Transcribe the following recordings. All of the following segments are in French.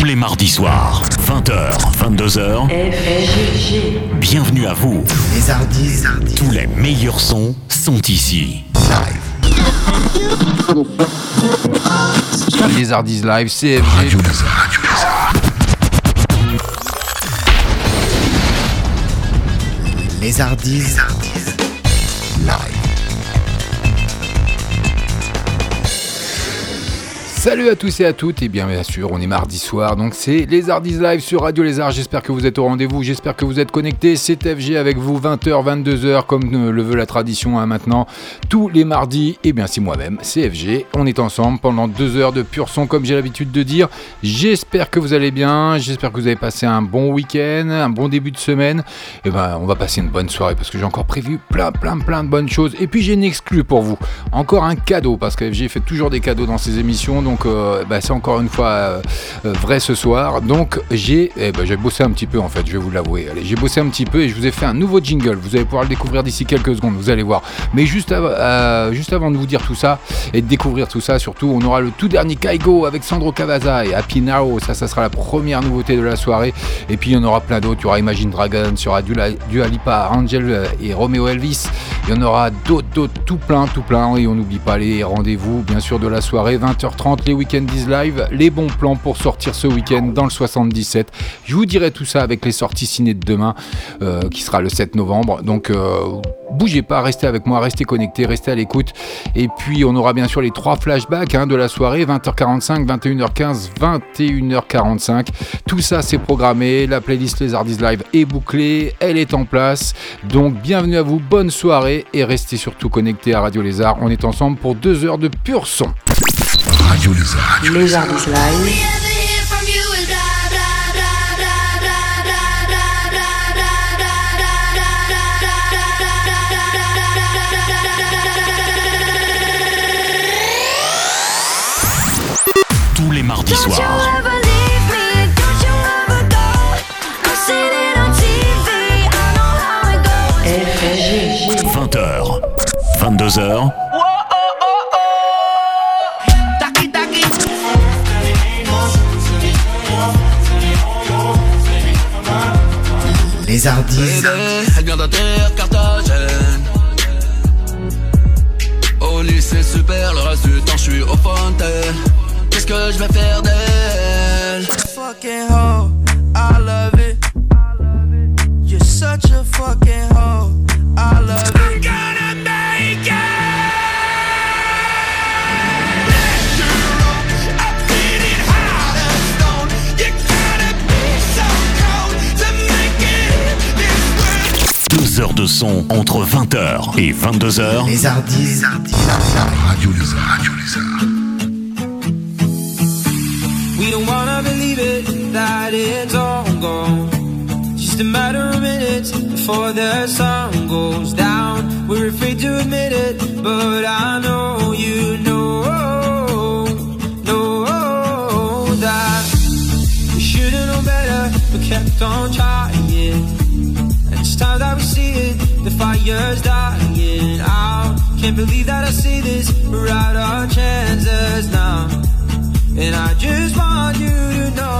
Tous les mardis soirs, 20h, 22h. Bienvenue à vous. Les Hardis. Tous les meilleurs sons sont ici. Les Hardis Live, CFG. Les Hardis. Salut à tous et à toutes, et bien bien sûr, on est mardi soir, donc c'est les Live sur Radio Lézard. J'espère que vous êtes au rendez-vous, j'espère que vous êtes connectés. C'est FG avec vous, 20h, 22h, comme le veut la tradition hein, maintenant, tous les mardis. Et bien, c'est moi-même, c'est FG. On est ensemble pendant deux heures de pur son, comme j'ai l'habitude de dire. J'espère que vous allez bien, j'espère que vous avez passé un bon week-end, un bon début de semaine. Et ben, on va passer une bonne soirée parce que j'ai encore prévu plein, plein, plein de bonnes choses. Et puis, j'ai une exclue pour vous. Encore un cadeau, parce que FG fait toujours des cadeaux dans ses émissions. Euh, bah, c'est encore une fois euh, euh, vrai ce soir. Donc j'ai eh ben, j'ai bossé un petit peu en fait, je vais vous l'avouer. Allez, j'ai bossé un petit peu et je vous ai fait un nouveau jingle. Vous allez pouvoir le découvrir d'ici quelques secondes, vous allez voir. Mais juste, avant de vous dire tout ça et de découvrir tout ça, surtout, on aura le tout dernier Kaigo avec Sandro Cavazza et Happy Now. Ça, ça sera la première nouveauté de la soirée. Et puis il y en aura plein d'autres. Il y aura Imagine Dragon, il y aura Dua Lipa, Angel et Romeo Elvis. Il y en aura d'autres, d'autres, tout plein, tout plein. Et on n'oublie pas les rendez-vous, bien sûr, de la soirée, 20h30 les week-ends Live, les bons plans pour sortir ce week-end dans le 77. Je vous dirai tout ça avec les sorties ciné de demain, euh, qui sera le 7 novembre. Donc euh, bougez pas, restez avec moi, restez connectés, restez à l'écoute. Et puis on aura bien sûr les trois flashbacks hein, de la soirée, 20h45, 21h15, 21h45. Tout ça c'est programmé, la playlist Les Hardis Live est bouclée, elle est en place. Donc bienvenue à vous, bonne soirée et restez surtout connectés à Radio Lézard. On est ensemble pour deux heures de pur son. Radio Lézard. Live. Tous les mardis soirs. 20h, 22h. Les Hardis. Elle vient d'atterrir Carthagène. Au lycée super, le reste du temps je suis au fontaine. Qu'est-ce que je vais faire d'elle? Fucking hoe, I love it. You're such a fucking hoe, I love it. Deux heures de son entre 20h et 22h. Les Hardis. Radio Lézard. Radio Lézard. We don't wanna believe it, that it's all gone. Just a matter of minutes before the sun goes down. We're afraid to admit it, but I know you know, know that we should've known better, but kept on trying. It's time that we see it, the fire's dying out. Can't believe that I see this, we're out our chances now. And I just want you to know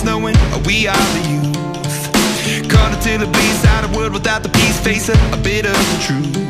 always knowing we are the youth. Caught until the beast out of world without the peace, facing a bit of the truth.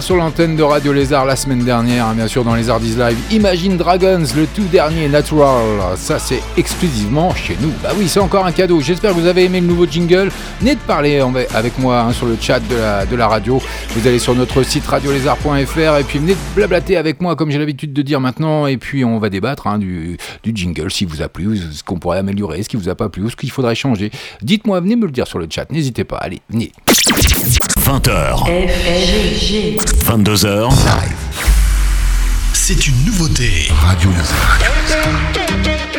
sur l'antenne de Radio Lézard la semaine dernière, hein, bien sûr dans les Ardis Live. Imagine Dragons, le tout dernier Natural. Ça, c'est exclusivement chez nous. Bah oui, c'est encore un cadeau. J'espère que vous avez aimé le nouveau jingle. Venez de parler avec moi hein, sur le chat de la radio. Vous allez sur notre site radiolézard.fr et puis venez blablater avec moi comme j'ai l'habitude de dire maintenant et puis on va débattre hein, du, jingle, si vous a plu, ce qu'on pourrait améliorer, ce qui vous a pas plu ou ce qu'il faudrait changer. Dites-moi, venez me le dire sur le chat, n'hésitez pas, allez, venez. 20h. 22h. C'est une nouveauté. Radio Lézard.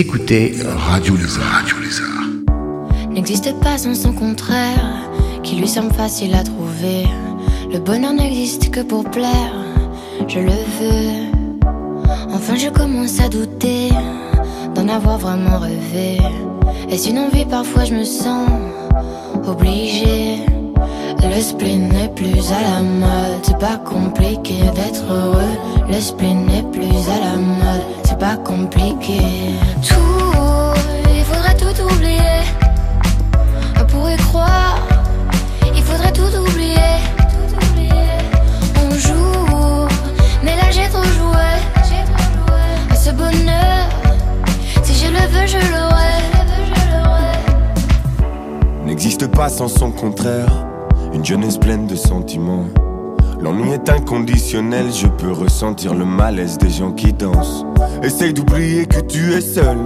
Vous écoutez Radio Lézard. Radio Lézard. N'existe pas sans son contraire, qui lui semble facile à trouver. Le bonheur n'existe que pour plaire, je le veux. Enfin, je commence à douter d'en avoir vraiment rêvé. Est-ce une envie Parfois, je me sens obligée. Le spleen n'est plus à la mode, c'est pas compliqué d'être heureux. Le spleen n'est plus à la mode, pas compliqué. Tout, il faudrait tout oublier. On pourrait croire, il faudrait tout oublier. On joue, mais là j'ai trop joué. À ce bonheur, si je le veux, je l'aurai. N'existe pas sans son contraire, une jeunesse pleine de sentiments. L'ennui est inconditionnel, je peux ressentir le malaise des gens qui dansent. Essaye d'oublier que tu es seul,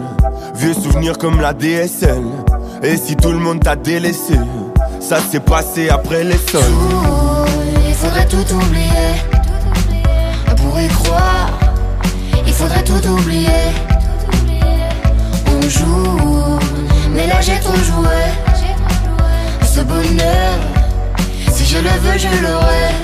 vieux souvenir comme la DSL. Et si tout le monde t'a délaissé, ça s'est passé après les sols. Tout, il faudrait tout oublier. On pourrait croire, il faudrait tout oublier. On joue, mais là j'ai trop joué. Ce bonheur, si je le veux, je l'aurai.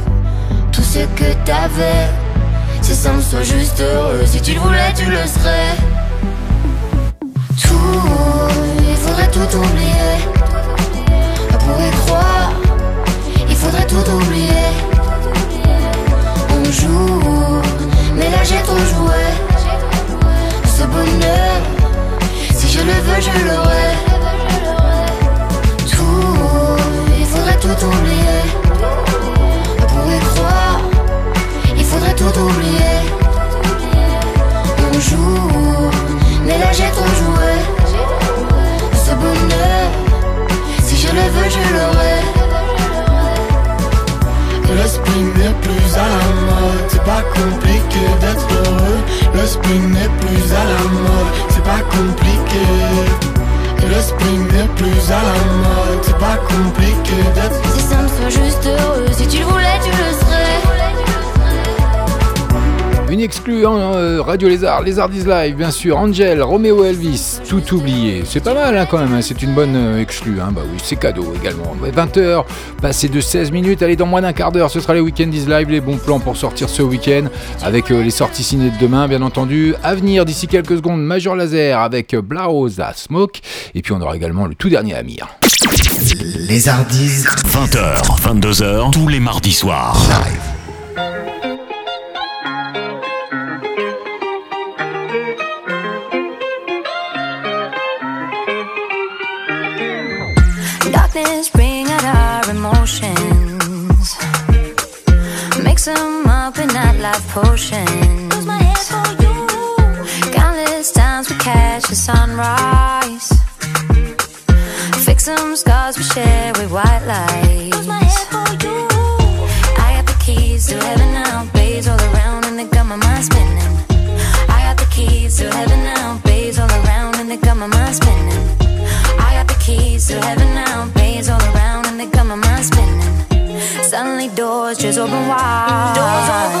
ce que t'avais. Si ça me soit juste heureux, si tu le voulais, tu le serais. Tout, il faudrait tout oublier. On pourrait croire, il faudrait tout oublier. On joue, mais là j'ai trop joué. Ce bonheur, si je le veux, je l'aurai. Tout, il faudrait tout oublier. Tout oublier. On joue, mais là j'ai trop joué. Ce bonheur, si je le veux, je l'aurai. Le spin n'est plus à la mode, c'est pas compliqué d'être heureux. Le spin n'est plus à la mode, c'est pas compliqué. Le spin n'est plus à la mode, c'est pas compliqué d'être Si ça me soit juste heureux, si tu le voulais, tu le serais. Une exclue en euh, Radio Lézard, Lézard is Live, bien sûr. Angel, Roméo Elvis, tout oublié. C'est pas mal hein, quand même, hein, c'est une bonne euh, exclue. Hein. Bah oui, c'est cadeau également. 20h, passé de 16 minutes. Allez, dans moins d'un quart d'heure, ce sera les Weekend is Live, les bons plans pour sortir ce week-end. Avec euh, les sorties ciné de demain, bien entendu. À venir d'ici quelques secondes, Major Laser avec Blauza Smoke. Et puis on aura également le tout dernier Amir. Les Hardis 20h, 22h, tous les mardis soirs. Live. not for you. Countless times we catch the sunrise. Fix some scars we share with white lights. Lose my head for you. I got the keys to heaven now, bays all around, and they got my mind spinning. I got the keys to heaven now, bays all around, and they got my mind spinning. I got the keys to heaven now, bays all around, and they got my mind spinning. Suddenly doors just open wide. Doors open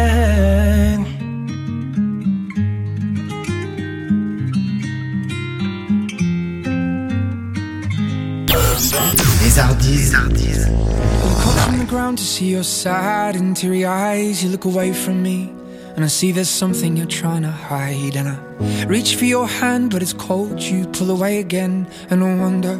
Come from the ground to see your sad and teary eyes. You look away from me, and I see there's something you're trying to hide. And I reach for your hand, but it's cold. You pull away again, and I wonder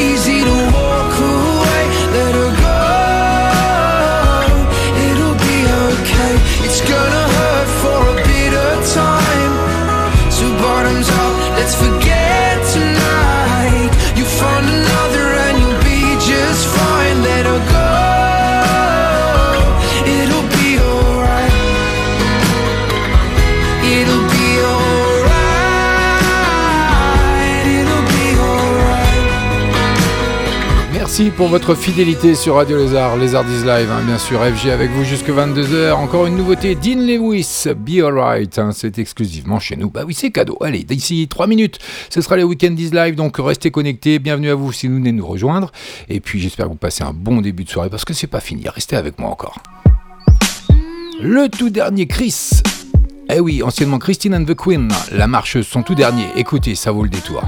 Pour votre fidélité sur Radio Lézard, Lézard is Live, hein, bien sûr, FG avec vous jusque 22h. Encore une nouveauté, Dean Lewis, Be Alright, hein, c'est exclusivement chez nous. Bah oui, c'est cadeau. Allez, d'ici 3 minutes, ce sera les Weekend is Live, donc restez connectés. Bienvenue à vous si vous venez nous rejoindre. Et puis j'espère que vous passez un bon début de soirée parce que c'est pas fini. Restez avec moi encore. Le tout dernier Chris. Eh oui, anciennement Christine and the Queen, la marcheuse, son tout dernier. Écoutez, ça vaut le détour.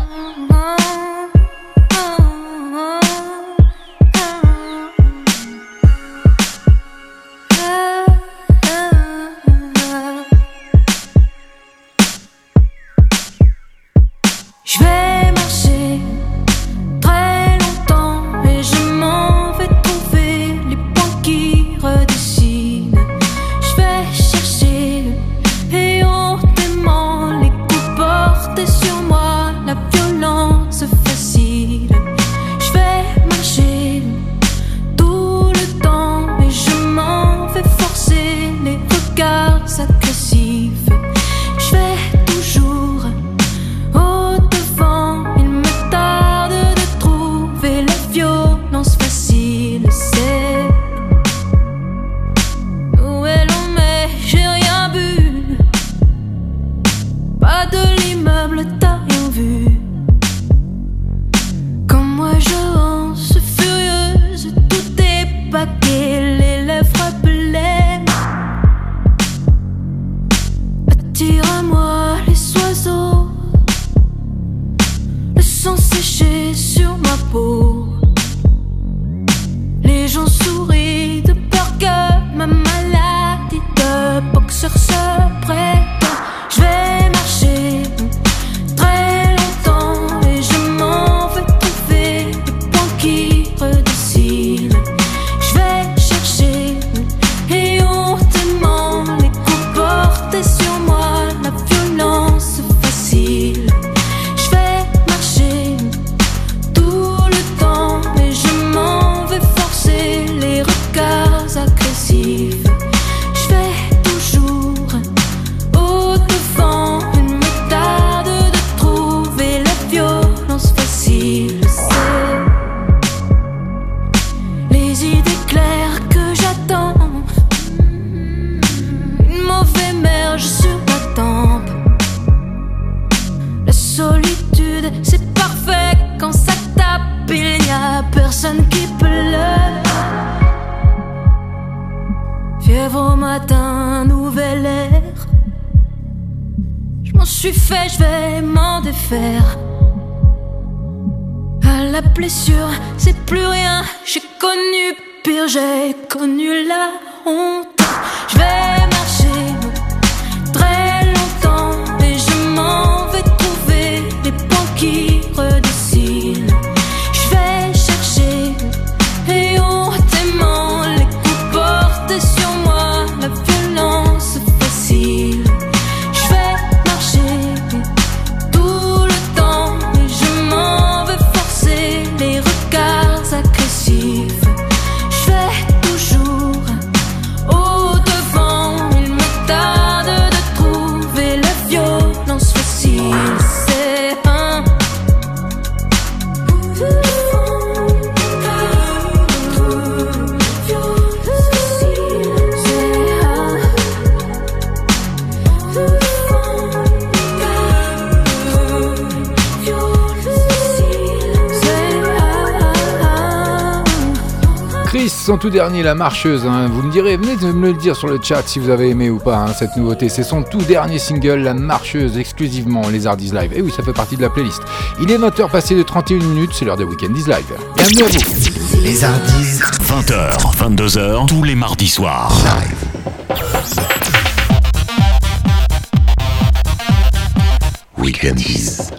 Tout dernier, La Marcheuse. hein. Vous me direz, venez de me le dire sur le chat si vous avez aimé ou pas hein, cette nouveauté. C'est son tout dernier single, La Marcheuse, exclusivement les Hardis Live. Et oui, ça fait partie de la playlist. Il est 20h passé de 31 minutes, c'est l'heure des Weekend is Live. Bienvenue à vous. Les Hardis 20h, 22h, tous les mardis soirs. Weekendis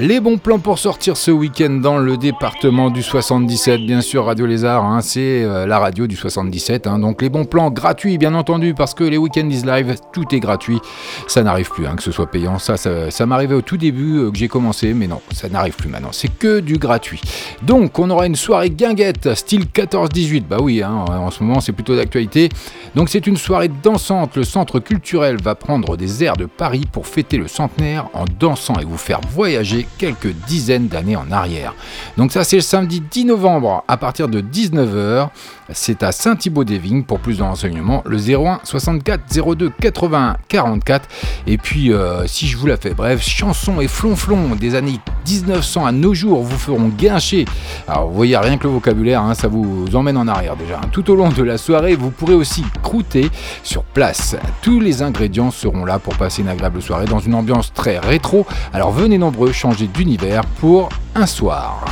Les bons plans pour sortir ce week-end dans le département du 77, bien sûr, Radio Lézard, hein, c'est euh, la radio du 77. hein. donc les bons plans gratuits, bien entendu, parce que les week-ends is live, tout est gratuit. Ça n'arrive plus, hein, que ce soit payant. Ça, ça, m'arrivait au tout début euh, que j'ai commencé, mais non, ça n'arrive plus maintenant. C'est que du gratuit. Donc, on aura une soirée guinguette, style 14-18. Bah oui, en ce moment, c'est plutôt d'actualité. Donc, c'est une soirée dansante. Le centre culturel va prendre des airs de Paris pour fêter le centenaire en dansant et vous faire voyager quelques dizaines d'années en arrière. Donc ça c'est le samedi 10 novembre à partir de 19h. C'est à Saint-Thibaud-des-Vignes pour plus de renseignements. Le 01 64 02 81 44. Et puis euh, si je vous la fais bref, chansons et flonflons des années 1900 à nos jours vous feront guincher. Alors vous voyez rien que le vocabulaire, hein, ça vous emmène en arrière déjà. Tout au long de la soirée, vous pourrez aussi croûter sur place. Tous les ingrédients seront là pour passer une agréable soirée dans une ambiance très rétro. Alors venez nombreux changer d'univers pour un soir.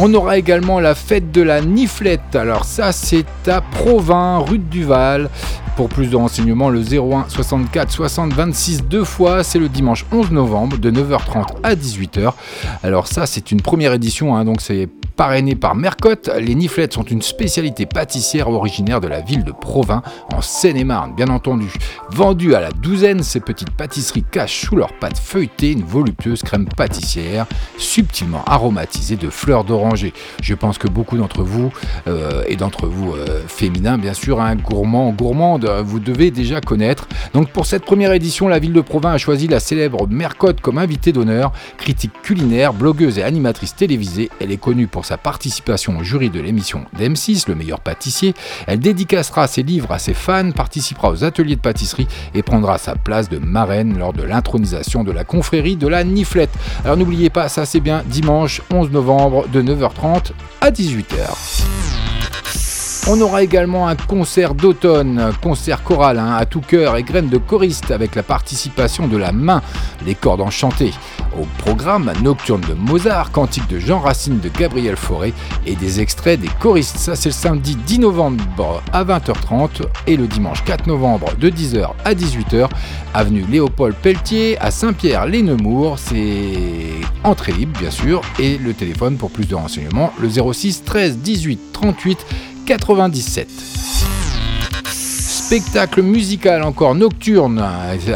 On aura également la fête de la niflette. Alors ça c'est à Provins, rue de Duval. Pour plus de renseignements, le 01 64 60 26 deux fois, c'est le dimanche 11 novembre de 9h30 à 18h. Alors ça c'est une première édition, hein, donc c'est parrainé par Mercotte. Les niflettes sont une spécialité pâtissière originaire de la ville de Provins, en Seine-et-Marne, bien entendu. Vendues à la douzaine, ces petites pâtisseries cachent sous leur pâte feuilletée une voluptueuse crème pâtissière, subtilement aromatisée de fleurs d'oranger. Je pense que beaucoup d'entre vous, euh, et d'entre vous euh, féminins bien sûr, un gourmand, gourmande, vous devez déjà connaître. Donc pour cette première édition, la ville de Provins a choisi la célèbre Mercotte comme invitée d'honneur, critique culinaire, blogueuse et animatrice télévisée. Elle est connue pour sa participation au jury de l'émission d'M6, le meilleur pâtissier. Elle dédicacera ses livres à ses fans, participera aux ateliers de pâtisserie et prendra sa place de marraine lors de l'intronisation de la confrérie de la Niflette. Alors n'oubliez pas, ça c'est bien dimanche 11 novembre de 9h30 à 18h. On aura également un concert d'automne, concert choral hein, à tout cœur et graines de choristes avec la participation de la main, les cordes enchantées. Au programme, nocturne de Mozart, cantique de Jean Racine de Gabriel Fauré et des extraits des choristes. Ça c'est le samedi 10 novembre à 20h30 et le dimanche 4 novembre de 10h à 18h, avenue Léopold Pelletier à Saint-Pierre-les-Nemours. C'est entrée libre bien sûr et le téléphone pour plus de renseignements le 06 13 18 38 97. Spectacle musical encore nocturne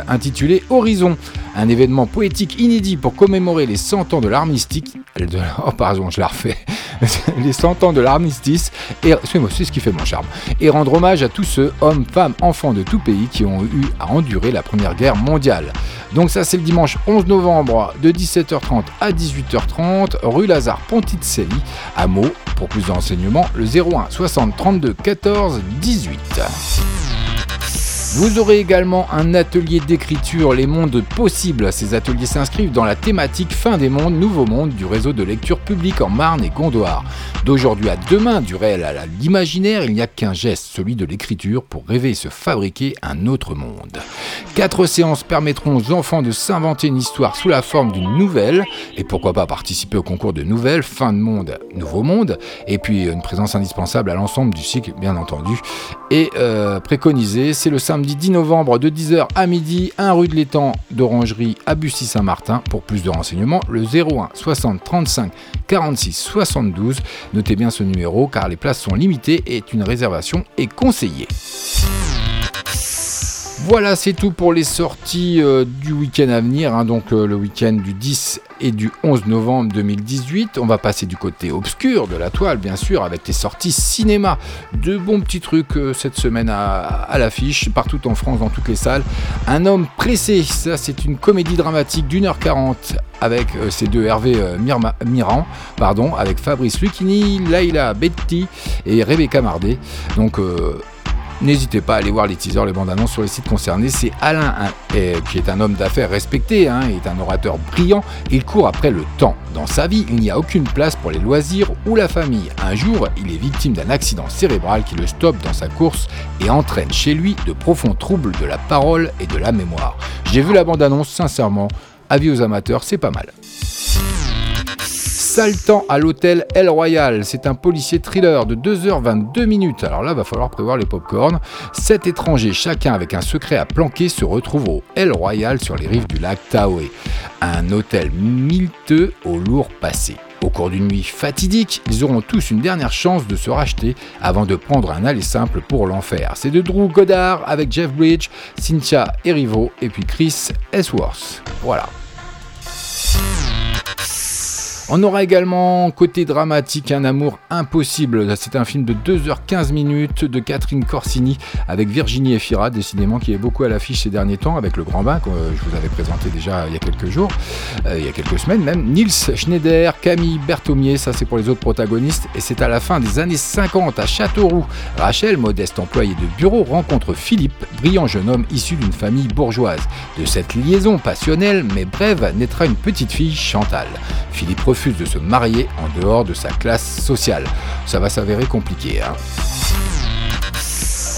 intitulé Horizon, un événement poétique inédit pour commémorer les 100 ans de l'armistice. Oh pardon, je la refais. les 100 ans de l'armistice et c'est ce qui fait mon charme et rendre hommage à tous ceux, hommes, femmes, enfants de tout pays qui ont eu à endurer la Première Guerre mondiale. Donc ça c'est le dimanche 11 novembre de 17h30 à 18h30 rue Lazare Ponticelli à Meaux. Pour plus de renseignements, le 01 60 32 14 18. Vous aurez également un atelier d'écriture Les mondes possibles. Ces ateliers s'inscrivent dans la thématique Fin des mondes, Nouveau monde du réseau de lecture publique en Marne et Gondoire. D'aujourd'hui à demain, du réel à l'imaginaire, il n'y a qu'un geste, celui de l'écriture, pour rêver et se fabriquer un autre monde. Quatre séances permettront aux enfants de s'inventer une histoire sous la forme d'une nouvelle, et pourquoi pas participer au concours de nouvelles, fin de monde, nouveau monde, et puis une présence indispensable à l'ensemble du cycle, bien entendu. Et euh, préconisé, c'est le samedi 10 novembre de 10h à midi, 1 rue de l'étang d'Orangerie à Bussy-Saint-Martin. Pour plus de renseignements, le 01 60 35 46 72. Notez bien ce numéro car les places sont limitées et une réservation est conseillée. Voilà, c'est tout pour les sorties euh, du week-end à venir, hein, donc euh, le week-end du 10 et du 11 novembre 2018. On va passer du côté obscur de la toile, bien sûr, avec les sorties cinéma. De bons petits trucs euh, cette semaine à, l'affiche, partout en France, dans toutes les salles. Un homme pressé, ça c'est une comédie dramatique d'une heure 40 avec ces deux Hervé Miran, pardon, avec Fabrice Lucchini, Laila Betty et Rebecca Mardet. Donc N'hésitez pas à aller voir les teasers, les bandes annonces sur les sites concernés. C'est Alain, qui est un homme d'affaires respecté, hein, est un orateur brillant. Il court après le temps. Dans sa vie, il n'y a aucune place pour les loisirs ou la famille. Un jour, il est victime d'un accident cérébral qui le stoppe dans sa course et entraîne chez lui de profonds troubles de la parole et de la mémoire. J'ai vu la bande annonce, sincèrement. Avis aux amateurs, c'est pas mal. Sale à l'hôtel El Royal. C'est un policier thriller de 2h22 minutes. Alors là, va falloir prévoir les popcorns. Sept étrangers, chacun avec un secret à planquer, se retrouvent au El Royal sur les rives du lac Tahoe. Un hôtel milteux au lourd passé. Au cours d'une nuit fatidique, ils auront tous une dernière chance de se racheter avant de prendre un aller simple pour l'enfer. C'est de Drew Goddard avec Jeff Bridge, Cynthia Erivo et puis Chris Ellsworth. Voilà. On aura également côté dramatique Un amour impossible. C'est un film de 2h15 minutes de Catherine Corsini avec Virginie Efira, décidément qui est beaucoup à l'affiche ces derniers temps avec Le Grand Bain que euh, je vous avais présenté déjà il y a quelques jours, euh, il y a quelques semaines même. Nils Schneider, Camille Berthomier, ça c'est pour les autres protagonistes et c'est à la fin des années 50 à Châteauroux. Rachel, modeste employée de bureau, rencontre Philippe, brillant jeune homme issu d'une famille bourgeoise. De cette liaison passionnelle mais brève naîtra une petite fille, Chantal. Philippe refuse de se marier en dehors de sa classe sociale. Ça va s'avérer compliqué. Hein.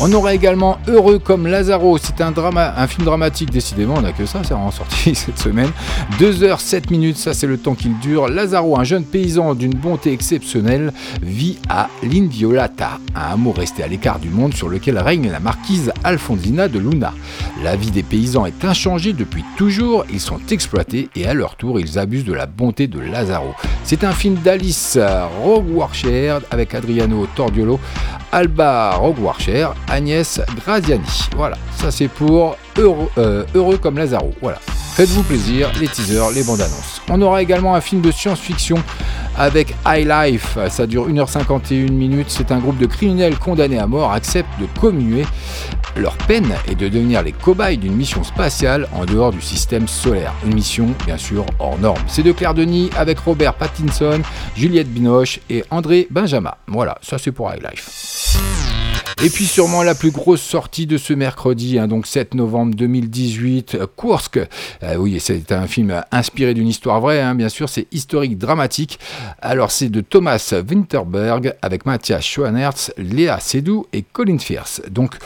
On aura également Heureux comme Lazaro, c'est un, drama, un film dramatique, décidément, on n'a que ça, c'est en sorti cette semaine. 2h07 minutes, ça c'est le temps qu'il dure. Lazaro, un jeune paysan d'une bonté exceptionnelle, vit à l'Inviolata, un amour resté à l'écart du monde sur lequel règne la marquise Alfonsina de Luna. La vie des paysans est inchangée depuis toujours, ils sont exploités et à leur tour ils abusent de la bonté de Lazaro. C'est un film d'Alice Roguarcher avec Adriano Tordiolo, Alba Roguarcher, Agnès Graziani. Voilà, ça c'est pour Heureux, euh, Heureux comme Lazaro. Voilà. Faites-vous plaisir, les teasers, les bandes annonces. On aura également un film de science-fiction avec High Life. Ça dure 1h51 minutes. C'est un groupe de criminels condamnés à mort acceptent de commuer. Leur peine est de devenir les cobayes d'une mission spatiale en dehors du système solaire. Une mission, bien sûr, hors norme. C'est de Claire Denis avec Robert Pattinson, Juliette Binoche et André Benjamin. Voilà, ça c'est pour High Life. Et puis sûrement la plus grosse sortie de ce mercredi, hein, donc 7 novembre 2018, euh, Kursk. Euh, oui, c'est un film inspiré d'une histoire vraie, hein, bien sûr, c'est historique dramatique. Alors c'est de Thomas Winterberg avec Mathias Schoenertz, Léa Seydoux et Colin Firth. Donc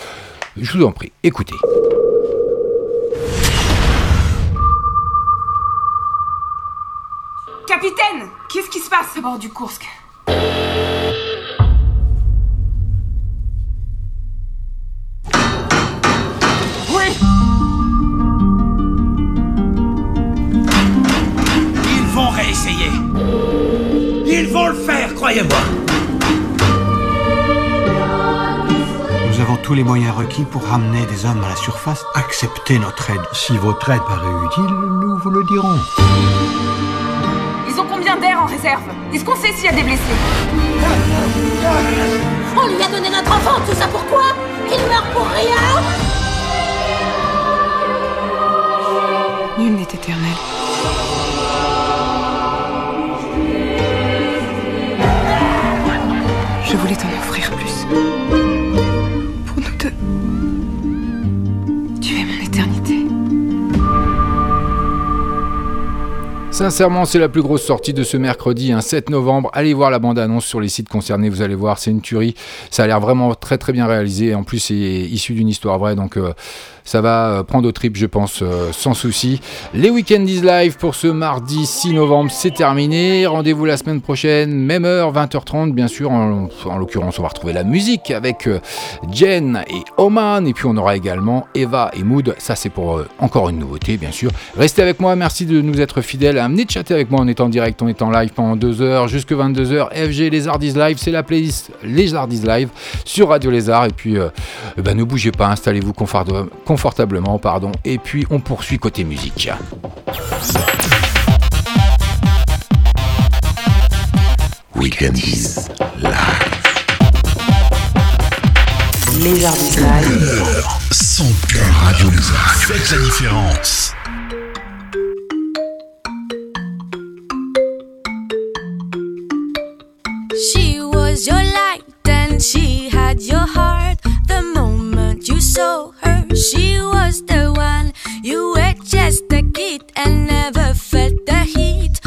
je vous en prie, écoutez. Capitaine, qu'est-ce qui se passe à bord du Kursk? Ils vont le faire, croyez-moi. Nous avons tous les moyens requis pour ramener des hommes à la surface. Acceptez notre aide. Si votre aide paraît utile, nous vous le dirons. Ils ont combien d'air en réserve? Est-ce qu'on sait s'il y a des blessés? On lui a donné notre enfant, tout ça pourquoi Il meurt pour rien Nul n'est éternel. Je voulais t'en offrir plus. Pour nous deux. Tu es mon éternité. Sincèrement, c'est la plus grosse sortie de ce mercredi, un 7 novembre. Allez voir la bande-annonce sur les sites concernés, vous allez voir, c'est une tuerie. Ça a l'air vraiment très très bien réalisé. En plus, c'est issu d'une histoire vraie, donc euh, ça va euh, prendre au trip, je pense, euh, sans souci. Les Weekend is Live pour ce mardi 6 novembre, c'est terminé. Rendez-vous la semaine prochaine, même heure, 20h30, bien sûr. En, en l'occurrence, on va retrouver la musique avec euh, Jen et Oman. Et puis, on aura également Eva et Mood. Ça, c'est pour encore une nouveauté, bien sûr. Restez avec moi, merci de nous être fidèles. Amenez de chatter avec moi en étant direct, en étant live pendant 2 heures, jusque 22h. FG Les Ardis Live, c'est la playlist Les Ardis Live sur Radio Lézard. Et puis, eh ben, ne bougez pas, installez-vous confort- confortablement, pardon. Et puis, on poursuit côté musique. Weekend is Les Live. Son cœur Radio. Faites la différence. She was your light and she had your heart. The moment you saw her, she was the one. You were just a kid and never felt the heat.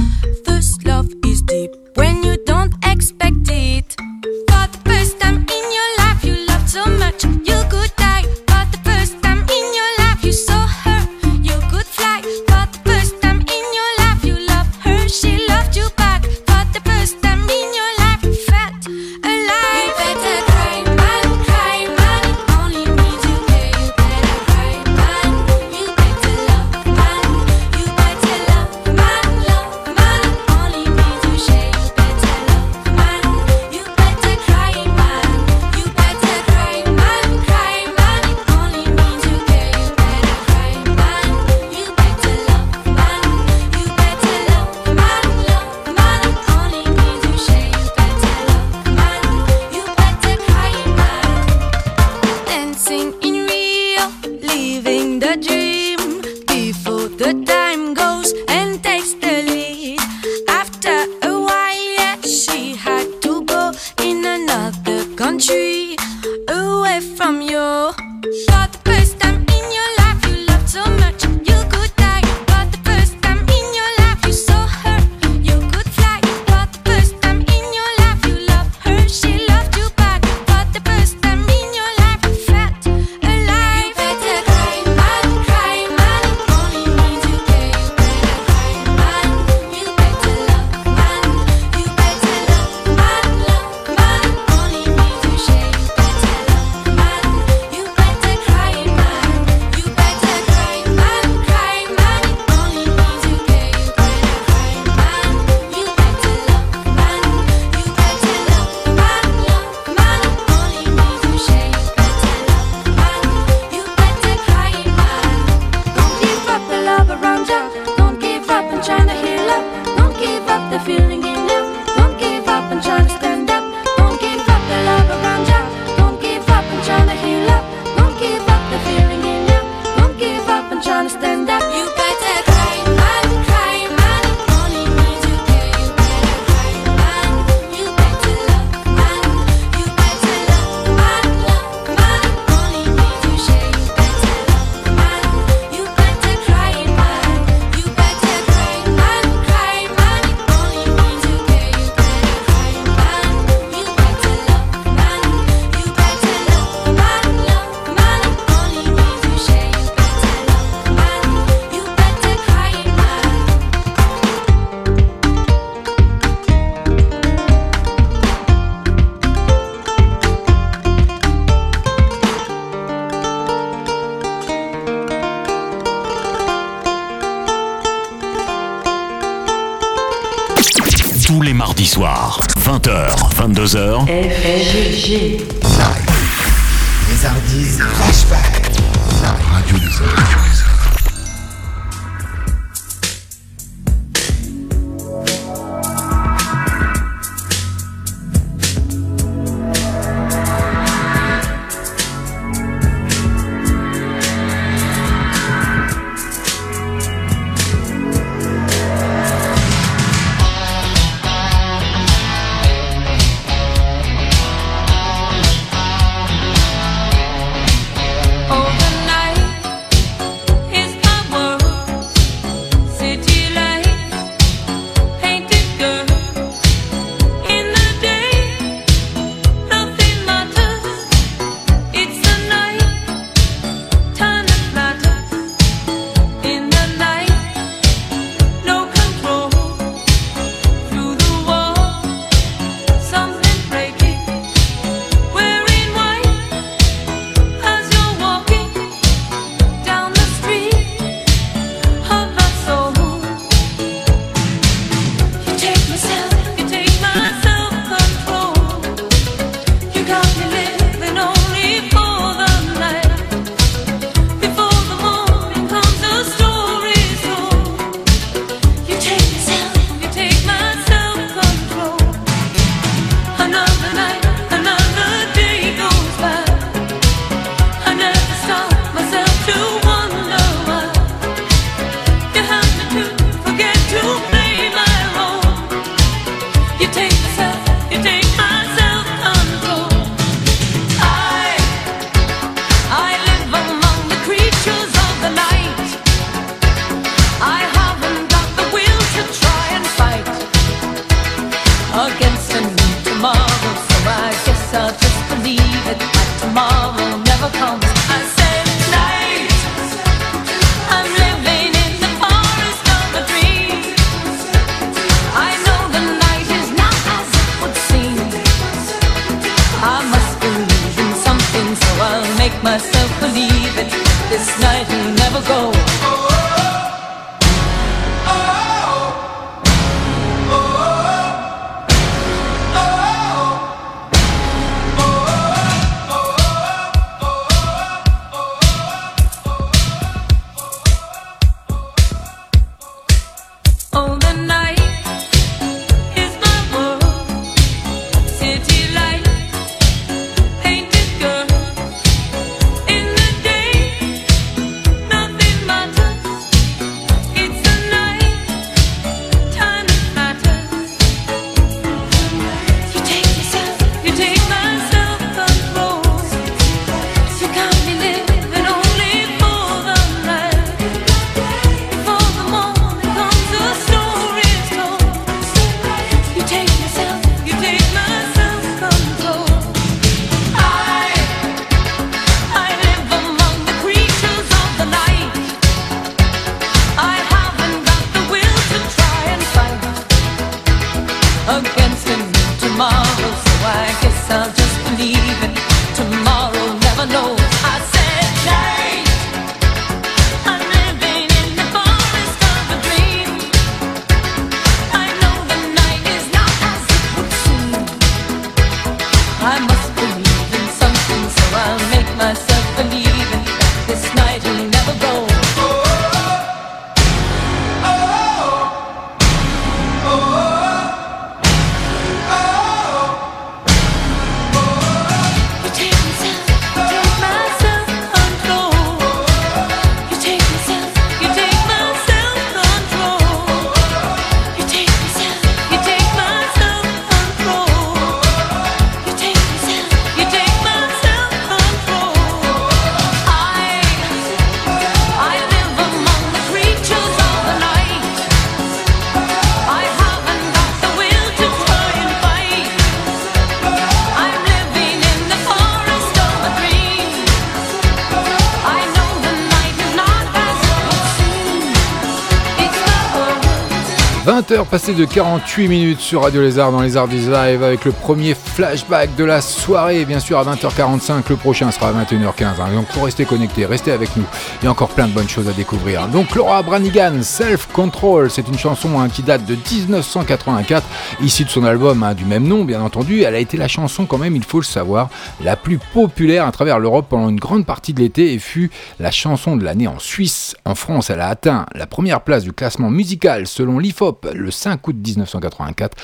20h passées de 48 minutes sur Radio Lézard dans les Arts Live avec le premier flashback de la soirée. Bien sûr, à 20h45, le prochain sera à 21h15. hein. Donc, pour rester connecté, restez avec nous. Il y a encore plein de bonnes choses à découvrir. Donc, Laura Branigan, Self Control, c'est une chanson hein, qui date de 1984, issue de son album hein, du même nom, bien entendu. Elle a été la chanson, quand même, il faut le savoir, la plus populaire à travers l'Europe pendant une grande partie de l'été et fut la chanson de l'année en Suisse. En France, elle a atteint la première place du classement musical selon l'IFOP le 5 août 1984,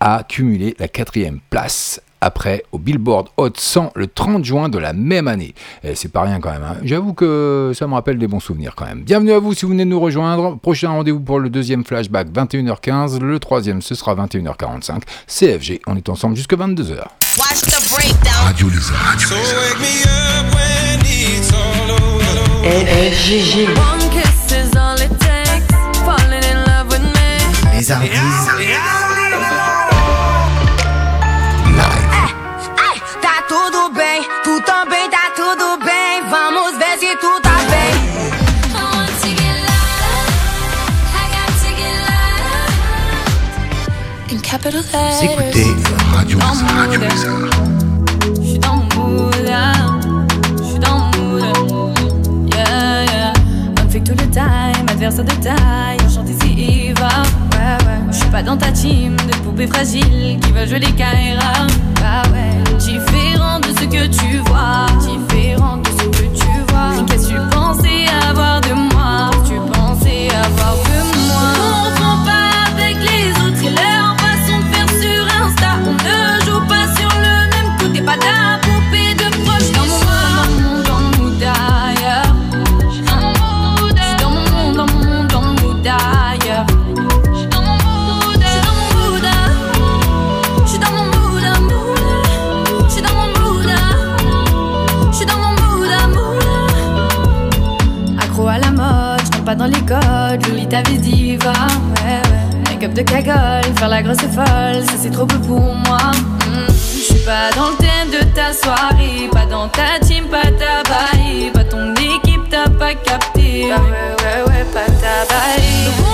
a cumulé la quatrième place. Après, au Billboard Hot 100 le 30 juin de la même année. Et c'est pas rien quand même. hein. J'avoue que ça me rappelle des bons souvenirs quand même. Bienvenue à vous si vous venez de nous rejoindre. Prochain rendez-vous pour le deuxième flashback 21h15. Le troisième ce sera 21h45. CFG. On est ensemble jusqu'à 22h. Watch the breakdown. Radio Lézard. So wake me up when it's all over. Me. Les Ardis Ai, tá tudo bem, tu também tá tudo bem. Vamos ver se tu tá bem. In capital Vous letters. écoutez Radio Dans Lézard. mon Radio mood. Lézard. J'suis dans mon mood, là. J'suis dans mon mood. Yeah, yeah. One fake tout le time, adversaire de taille. Enchanté pas dans ta team de poupées fragiles qui va jouer les Kaira. Bah ouais. Différent de ce que tu vois. Différent de ce que tu vois. Qu'est-ce que tu pensais avoir pas dans les codes, j'oublie ta vie diva. Ouais, ouais. Make-up de cagole, faire la grosse folle, ça c'est trop peu pour moi. Hmm. Je suis pas dans le thème de ta soirée, pas dans ta team, pas ta baille, pas ton équipe, t'as pas capté. Ouais, ouais, ouais, pas ta baille.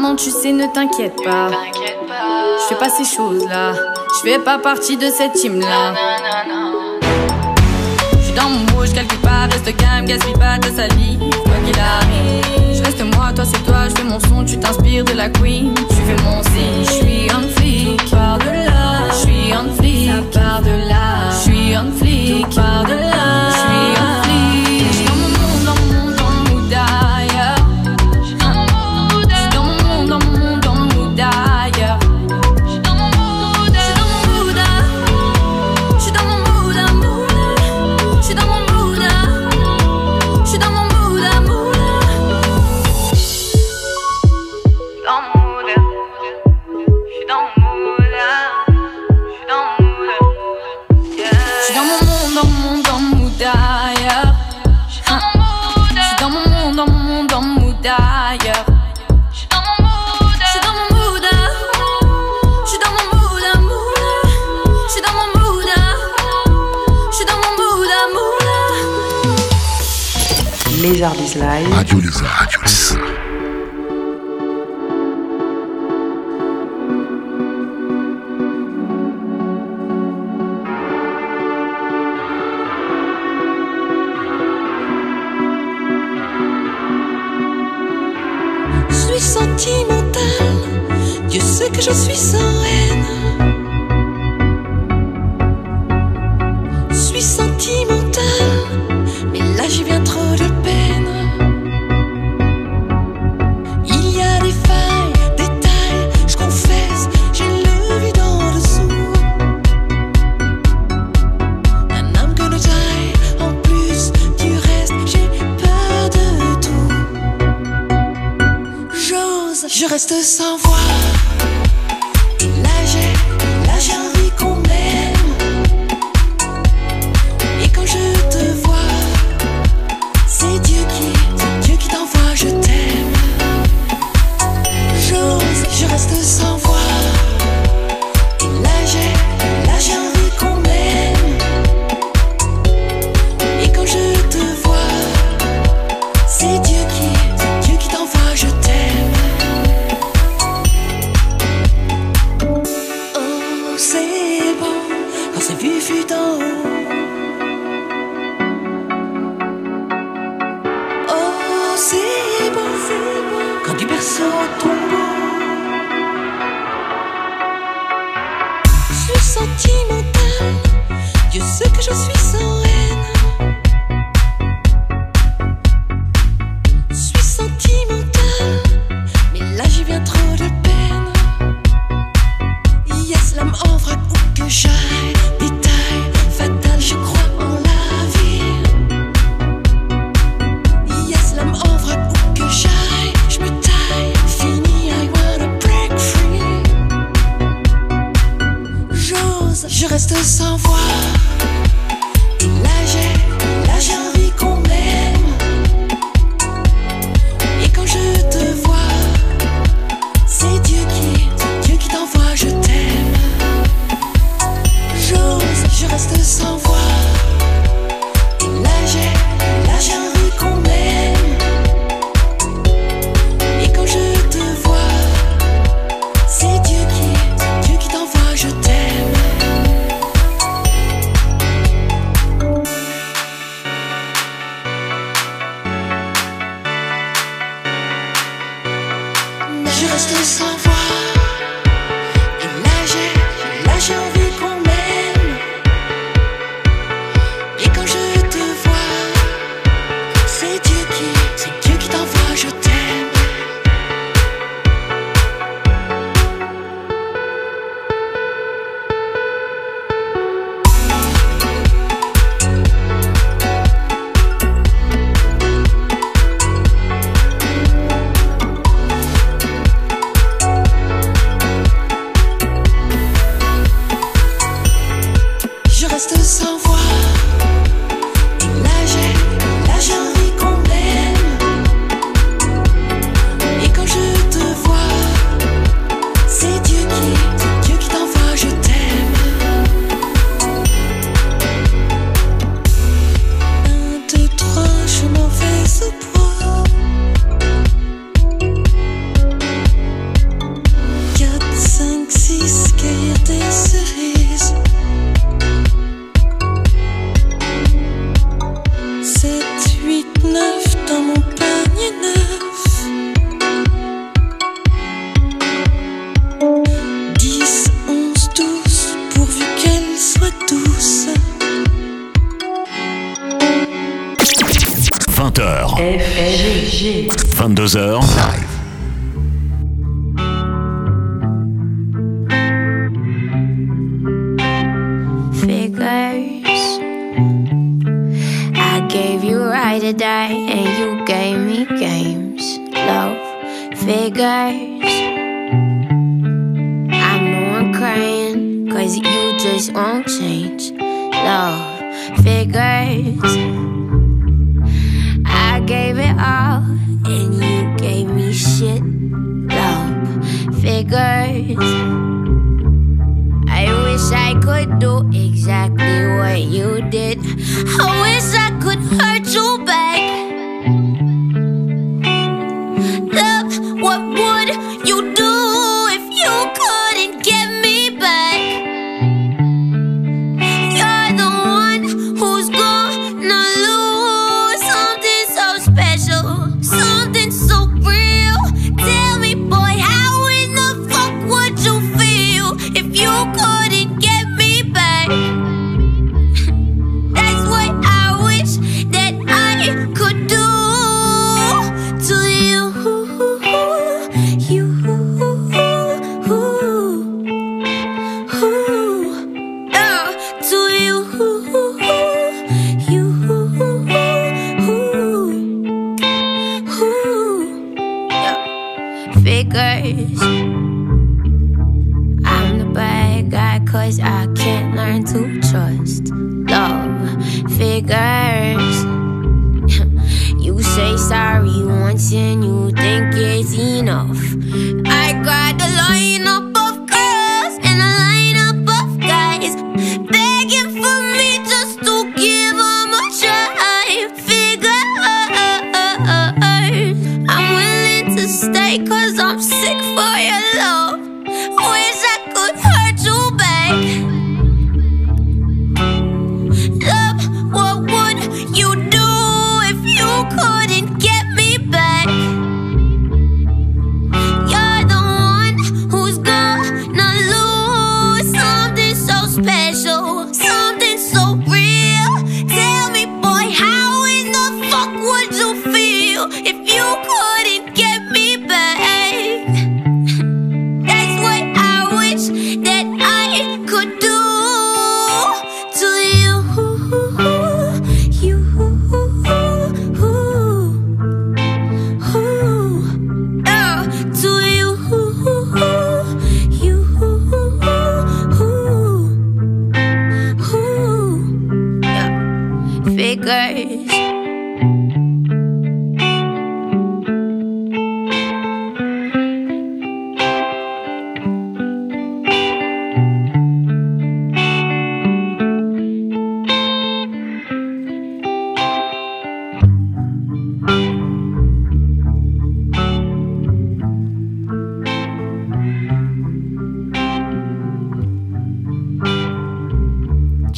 Maman, tu sais, ne t'inquiète pas. Je fais pas ces choses-là. Je fais pas partie de cette team-là. Je suis dans mon rouge quelque part, reste calme, gaspille pas ta salive, quoi qu'il arrive. Je reste moi, toi c'est toi, je fais mon son, tu t'inspires de la queen. Tu fais mon signe, je suis un flic, par de là. Je suis un flic, par de là. Je suis un flic, par de là. Les Ardis Live. Radio Lézard. Radio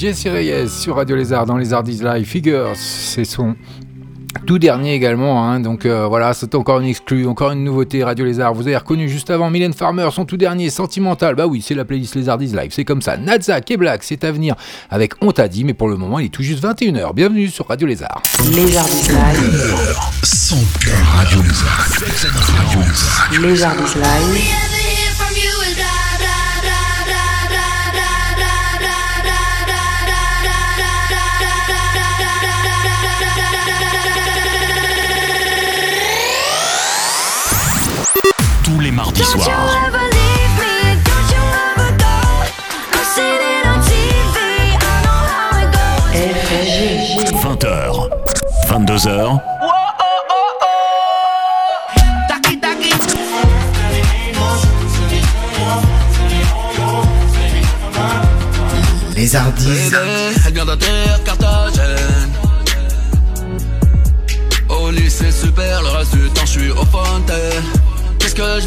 Jesse Reyes sur Radio Lézard dans Les Ardis Live Figures, c'est son tout dernier également, hein. donc euh, voilà, c'est encore une exclue, encore une nouveauté Radio Lézard. Vous avez reconnu juste avant Mylène Farmer, son tout dernier, Sentimental. Bah oui, c'est la playlist Lézardise Live, c'est comme ça. Nazak et Black, c'est à venir avec On t'a dit, mais pour le moment, il est tout juste 21h. Bienvenue sur Radio Lézard. Lézardise Live. Live. mardi soir. FG. 20h, 22h. Les artistes. Elle vient d'atterrir Carthagène. Au lycée super, le reste du temps je suis au fontaine que je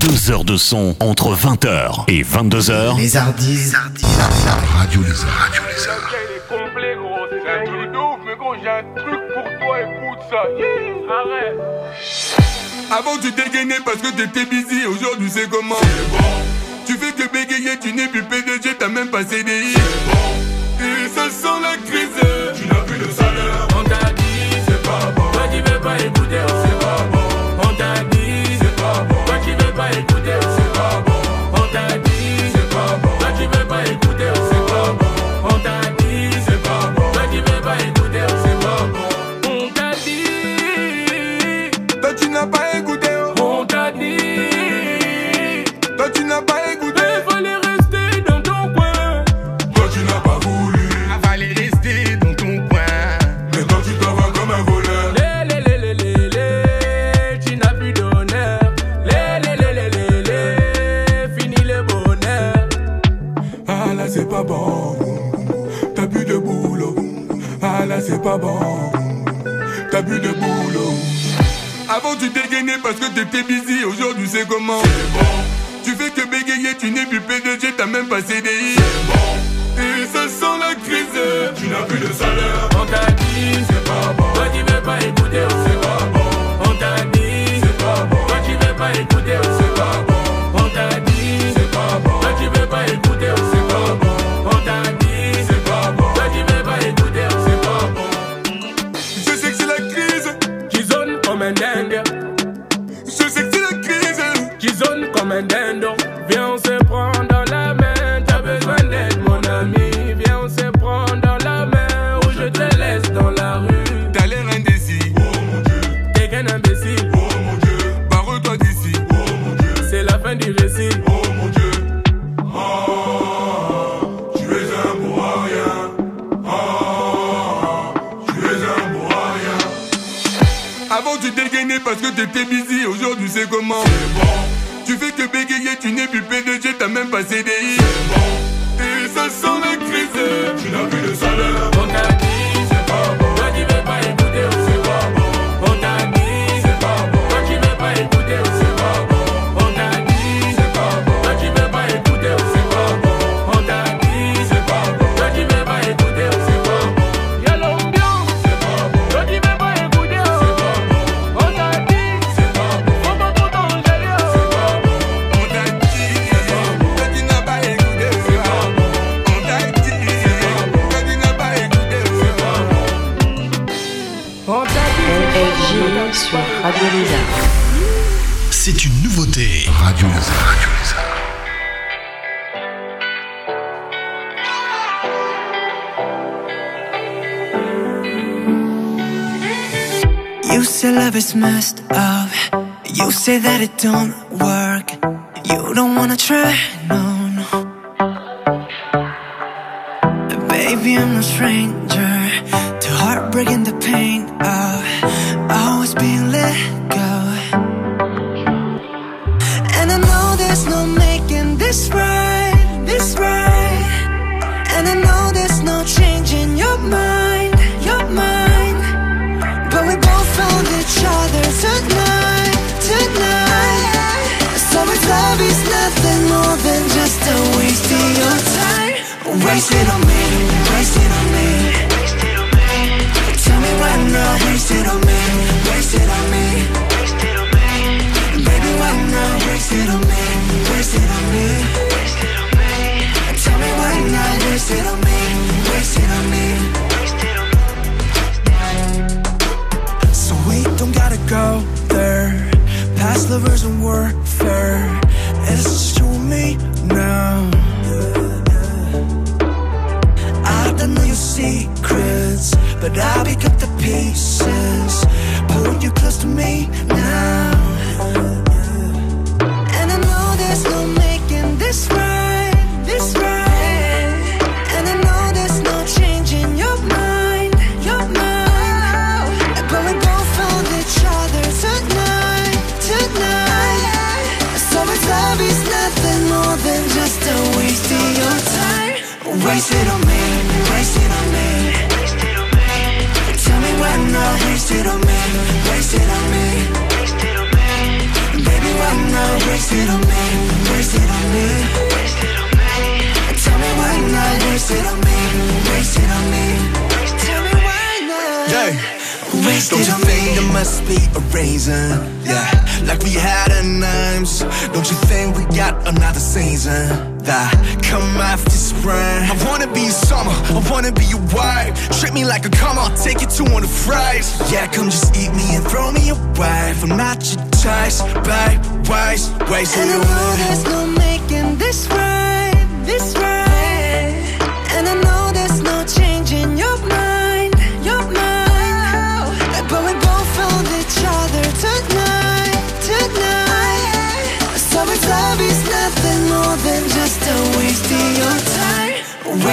Deux heures de son entre 20h et 22h. Les Avant tu dégainais parce que t'étais busy, aujourd'hui c'est comment C'est bon. Tu fais que bégayer, tu n'es plus PDG, t'as même pas CDI C'est bon. Et ça sent la crise. messed up. You say that it don't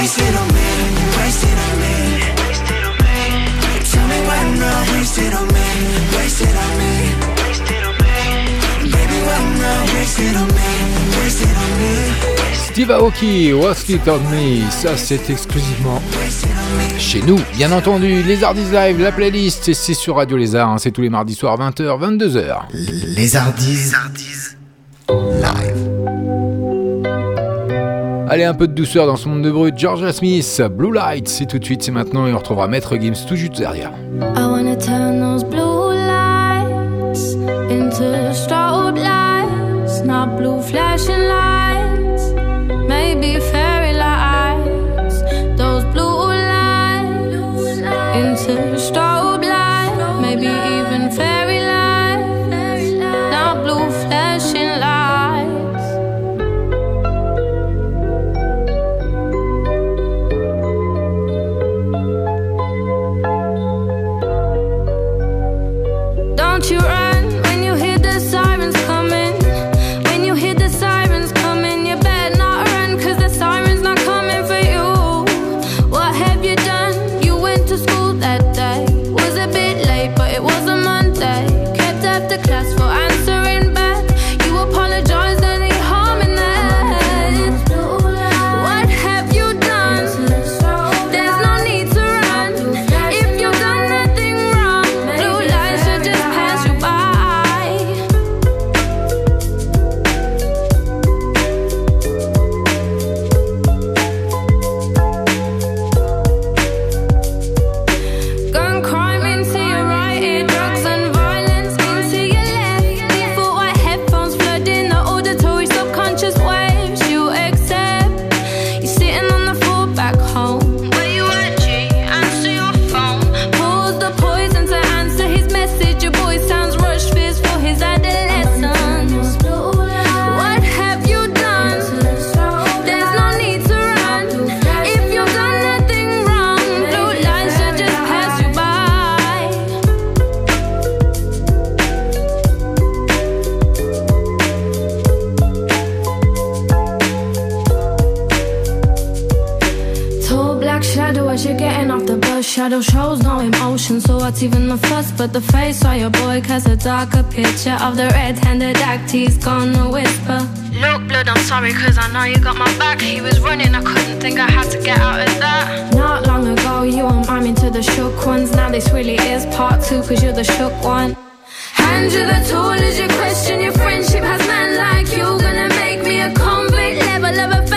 wasted on me, wasted on me. Steve Aoki, on Me, ça c'est exclusivement chez nous, bien entendu. Lézard is Live, la playlist, c'est sur Radio Lézard, hein, c'est tous les mardis soirs 20h, 22h. Lézardise. Lézardise. Allez, un peu de douceur dans ce monde de brut. Georgia Smith, Blue Light, c'est tout de suite, c'est maintenant et on retrouvera Maître Gims tout juste derrière. I wanna turn those blue lights into strobe lights, not blue flashing lights, maybe fairy lights, those blue lights into strobe lights, maybe even fairy so what's even the fuss but the face? Why your boy cast a darker picture of the red-handed act? He's gonna whisper Look, blood, I'm sorry cause I know you got my back. He was running, I couldn't think I had to get out of that. Not long ago, you were miming to the shook ones. Now this really is part two cause you're the shook one. Hand you the tool as you question. Your friendship Has man like you. Gonna make me a convict level of a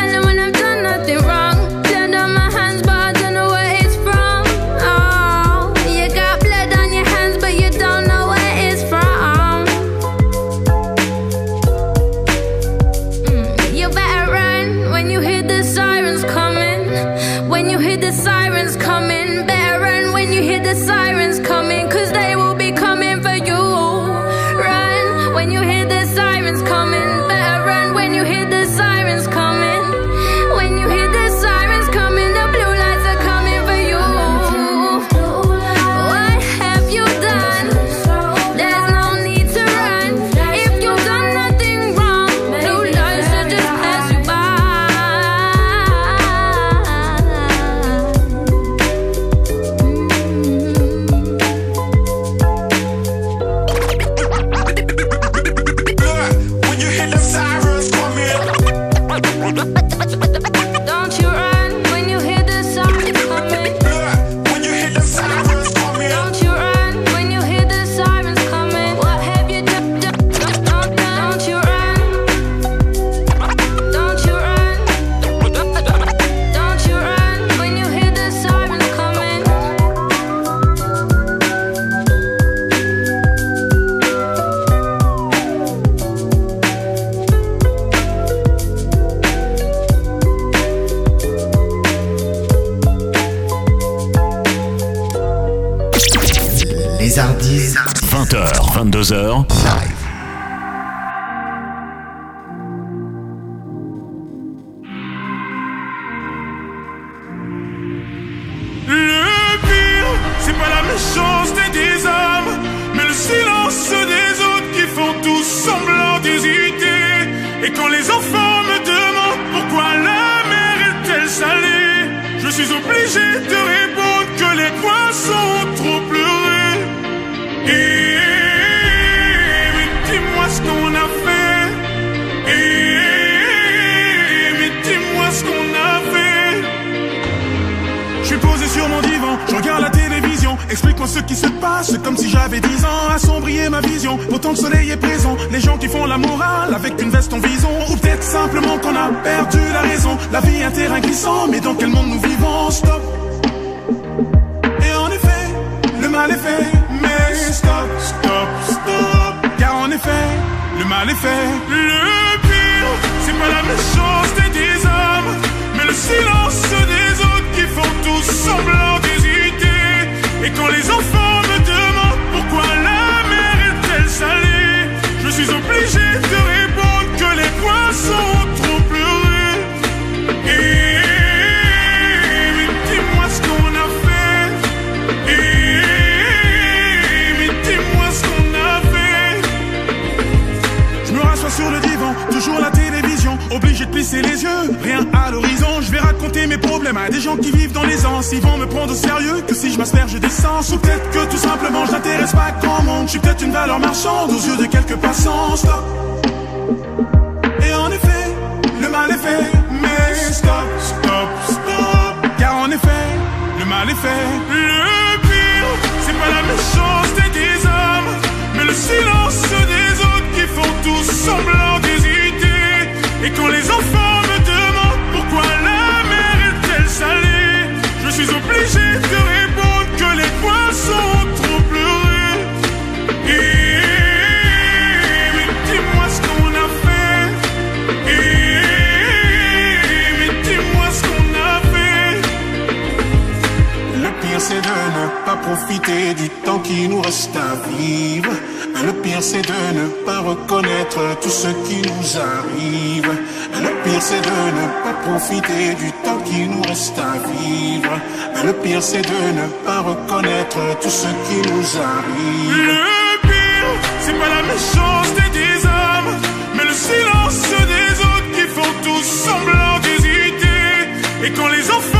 Et quand les enfants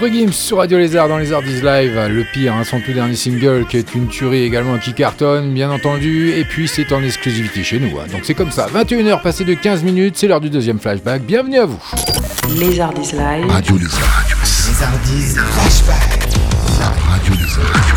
Maître Gims sur Radio Lézard dans Lézard is Live, le pire, hein, son tout dernier single qui est une tuerie également qui cartonne, bien entendu, et puis c'est en exclusivité chez nous, hein. donc c'est comme ça. 21h passé de 15 minutes, c'est l'heure du deuxième flashback, bienvenue à vous. Lézard is Live. Radio Lézard. Lézard flashback. Radio Lézard.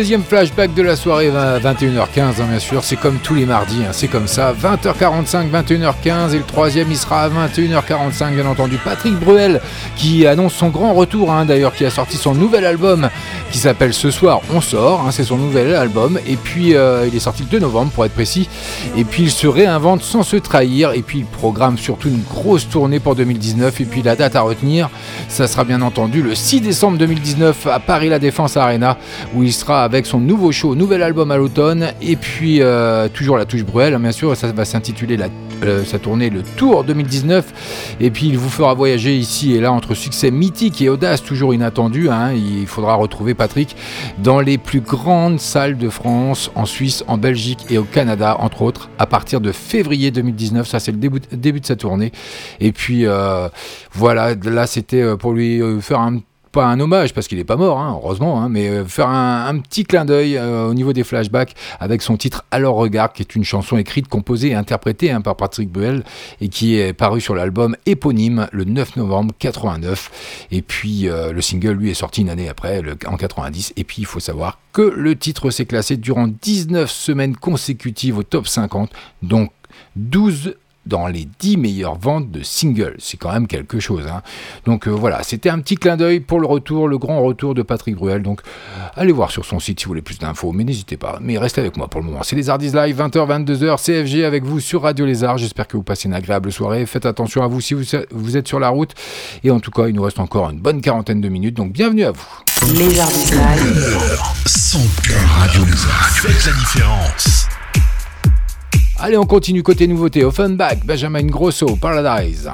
Deuxième flashback de la soirée, 20 21h15, hein, bien sûr, c'est comme tous les mardis, hein, c'est comme ça. 20h45, 21h15, et le troisième, il sera à 21h45, bien entendu. Patrick Bruel, qui annonce son grand retour, hein, d'ailleurs, qui a sorti son nouvel album, qui s'appelle Ce soir, on sort, c'est son nouvel album, et puis euh, il est sorti le 2 novembre, pour être précis, et puis il se réinvente sans se trahir, et puis il programme surtout une grosse tournée pour 2019, et puis la date à retenir, ça sera bien entendu le 6 décembre 2019 à Paris La Défense Arena, où il sera avec son nouveau show, nouvel album à l'automne, et puis euh, toujours la touche Bruel, hein, bien sûr, ça va s'intituler la, euh, sa tournée Le Tour 2019, et puis il vous fera voyager ici et là entre succès mythique et audace toujours inattendu. hein. il faudra retrouver Patrick dans les plus grandes salles de France, en Suisse, en Belgique et au Canada, entre autres, à partir de février 2019. Ça, c'est le début, début de sa tournée. Et puis euh, voilà, là, c'était pour lui faire un pas un hommage parce qu'il n'est pas mort, hein, heureusement, hein, mais euh, faire un, petit clin d'œil euh, au niveau des flashbacks avec son titre Alors Regard, qui est une chanson écrite, composée et interprétée hein, par Patrick Buell et qui est paru sur l'album éponyme le 9 novembre 89. Et puis euh, le single, lui, est sorti une année après, en 90. Et puis il faut savoir que le titre s'est classé durant 19 semaines consécutives au top 50, donc 12 dans les 10 meilleures ventes de singles. C'est quand même quelque chose. hein. Donc euh, voilà, c'était un petit clin d'œil pour le retour, le grand retour de Patrick Bruel. Donc allez voir sur son site si vous voulez plus d'infos, mais n'hésitez pas. Mais restez avec moi pour le moment. C'est les Hardis Live, 20h, 22h, CFG avec vous sur Radio Lézard. J'espère que vous passez une agréable soirée. Faites attention à vous si vous, êtes sur la route. Et en tout cas, il nous reste encore une bonne quarantaine de minutes. Donc bienvenue à vous. Les Hardis Live. Son cœur Radio Lézard. Faites la différence. Allez, on continue côté nouveauté. Offenbach, Benjamin Grosso, Paradise.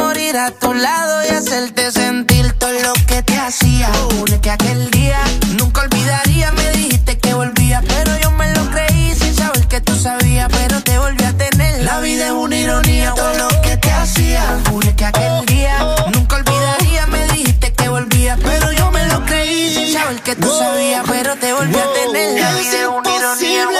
morir a tu lado y hacerte sentir todo lo que te hacía. Jure que aquel día nunca olvidaría, me dijiste que volvía, pero yo me lo creí sin saber que tú sabías, pero te volví a tener. La vida es una ironía, todo lo que te hacía. Jure que aquel día nunca olvidaría, me dijiste que volvía, pero yo me lo creí sin saber que tú sabías, pero te volví a tener. La vida es una ironía.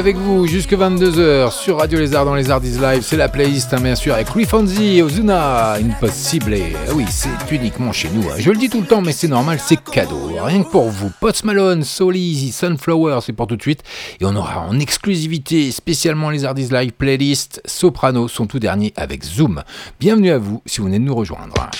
avec vous jusque 22h sur Radio Lézard dans Les Ardis Live. C'est la playlist, hein, bien sûr, avec Louis Fonzi et Ozuna. Impossible. Euh, oui, c'est uniquement chez nous. Hein. Je le dis tout le temps, mais c'est normal, c'est cadeau. Rien que pour vous. Post Malone, Soul Easy, Sunflower, c'est pour tout de suite. Et on aura en exclusivité, spécialement Les Ardis Live playlist Soprano, son tout dernier avec Zoom. Bienvenue à vous si vous venez de nous rejoindre.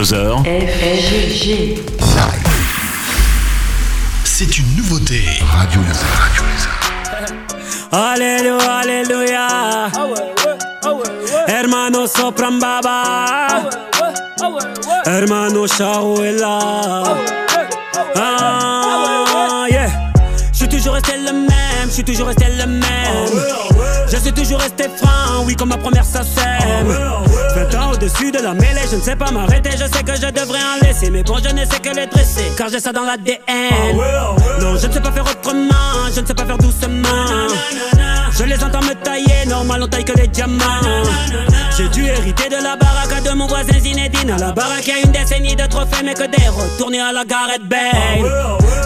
22h. FFG. C'est une nouveauté. Radio Lézard. Alléluia, alléluia. Hermano sopran baba. Hermano Shaouela. Ah, yeah. Je suis toujours resté le même, je suis toujours resté le même. Je suis toujours resté franc, oui, comme ma première sème. 20 ans au-dessus de la mêlée, je ne sais pas m'arrêter, je sais que je devrais en laisser. Mais bon, je ne sais que les dresser, car j'ai ça dans l'ADN. Non, je ne sais pas faire autrement, je ne sais pas faire doucement. Je les entends me tailler, normal on taille que les diamants. J'ai dû hériter de la baraque de mon voisin Zinedine. À la baraque, y a une décennie de trophées, mais que des retournés à la Gareth Bale.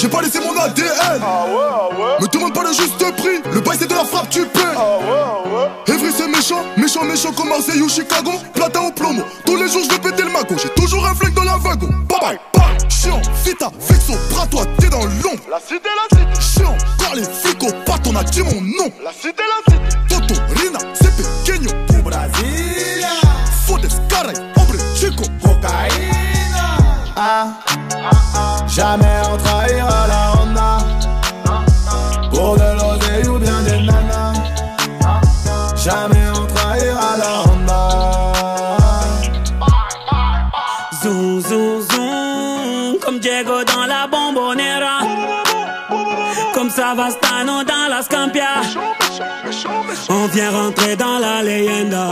j'ai pas laissé mon ADN. Me demande pas le juste prix, le bail c'est de la frappe, tu paies. Evry c'est méchant, méchant, méchant comme Marseille ou Chicago. Platin au plomo, tous les jours je vais péter le mago. J'ai toujours un flingue dans la wagon. Bye bye, bye. Chiant, vita, fixo, bras toi, t'es dans l'ombre. La cité, la cité. Chiant, car les flics au pat, on a dit mon nom. La cité, la cité. Toto, Rina, c'est pequeño. Pour Brasilia. Fodes, caray, hombre, chico. Cocaïna. Ah, jamais on trahira la Honda Pour de l'oseille ou bien des nanas Jamais on trahira la Honda Zoom, zoom, zoom, comme Diego dans la bombonera. Comme Savastano dans la Scampia. On vient rentrer dans la leyenda.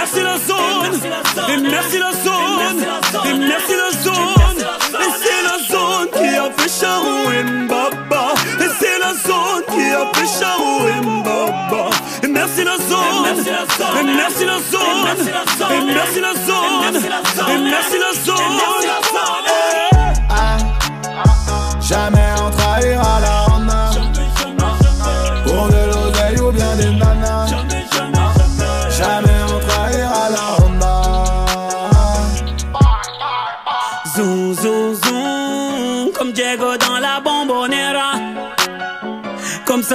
Merci la zone Et merci la zone Et merci la zone Et c'est la zone qui a fait Charou et Mbaba Et c'est la zone qui a fait Charou et Mbaba Et merci la zone Et merci la zone Et merci la zone Et merci la zone Ah, Jamais on trahira la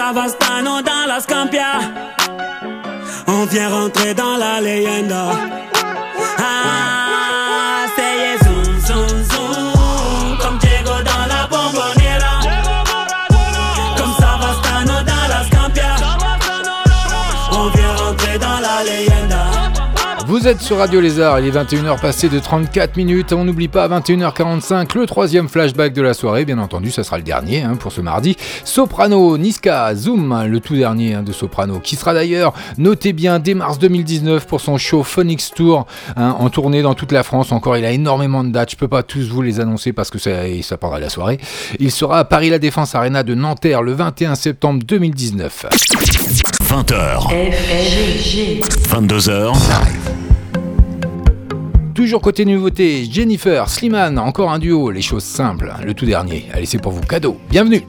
Savastano dans la Scampia. On vient rentrer dans la leyenda. Vous êtes sur Radio Lézard, il est 21h passé de 34 minutes. On n'oublie pas à 21h45 le troisième flashback de la soirée. Bien entendu, ça sera le dernier hein, pour ce mardi. Soprano, Niska, Zoom, le tout dernier hein, de Soprano, qui sera d'ailleurs, notez bien, dès mars 2019 pour son show Phonics Tour hein, en tournée dans toute la France. Encore, il a énormément de dates. Je peux pas tous vous les annoncer parce que ça, ça pendra la soirée. Il sera à Paris La Défense Arena de Nanterre le 21 septembre 2019. 20h, FFG. 22h. Toujours côté nouveauté, Jennifer, Slimane, encore un duo, les choses simples, le tout dernier. Allez, c'est pour vous, cadeau. Bienvenue.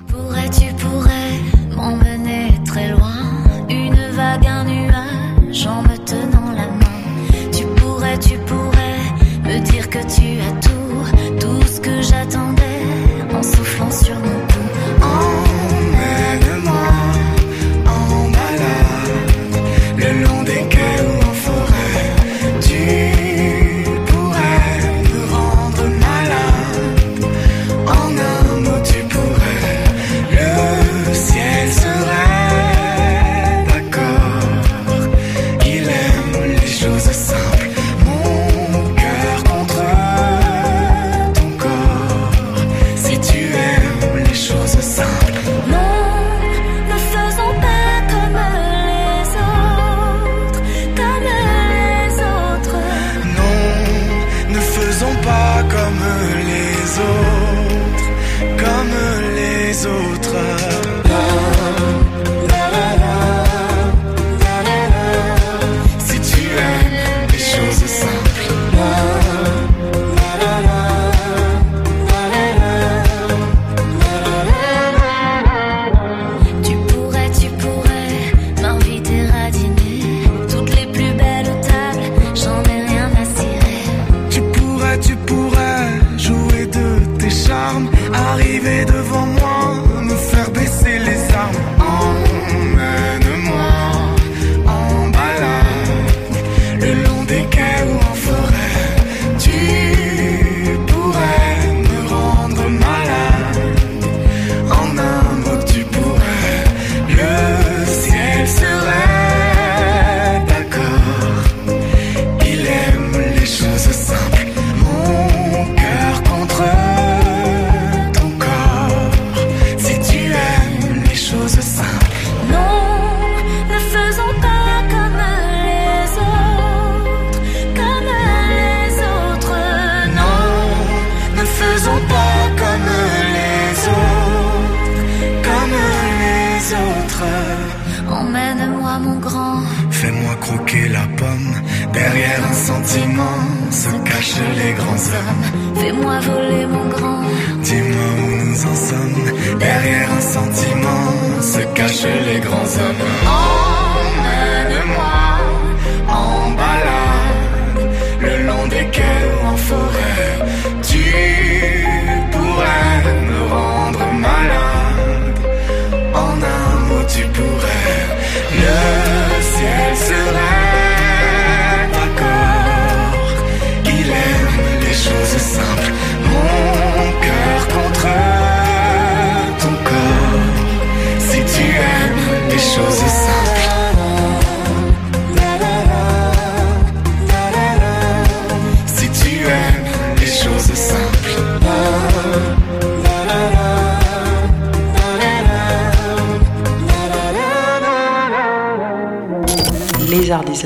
cache les grands hommes.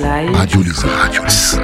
Rádio Lissa, Rádio Radiolis.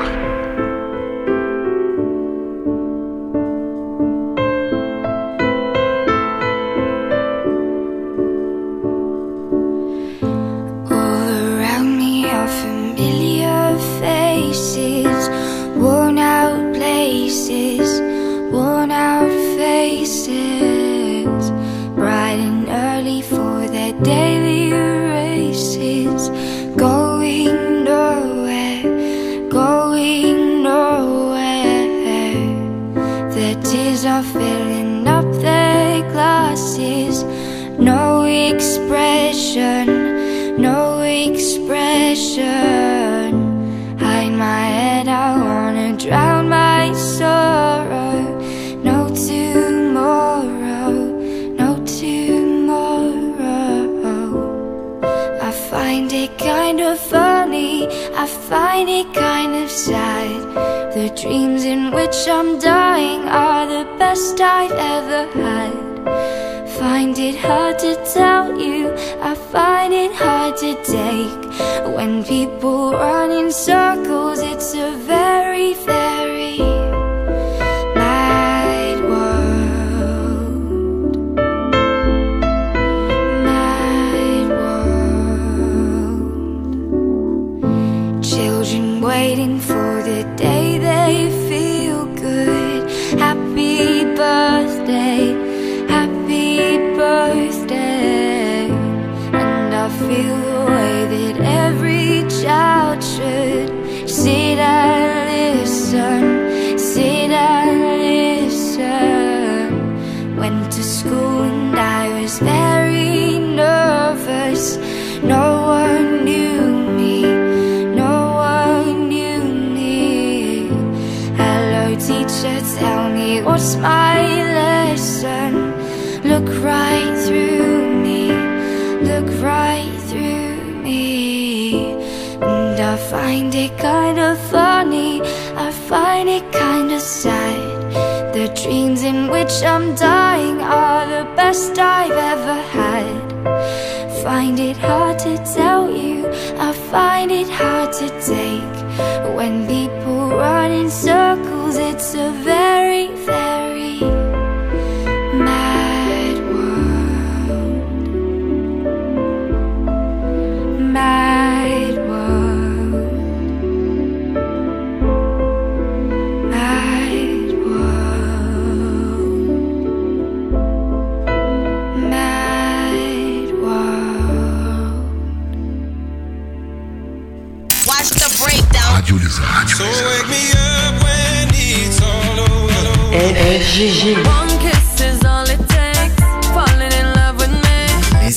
In love with me. Les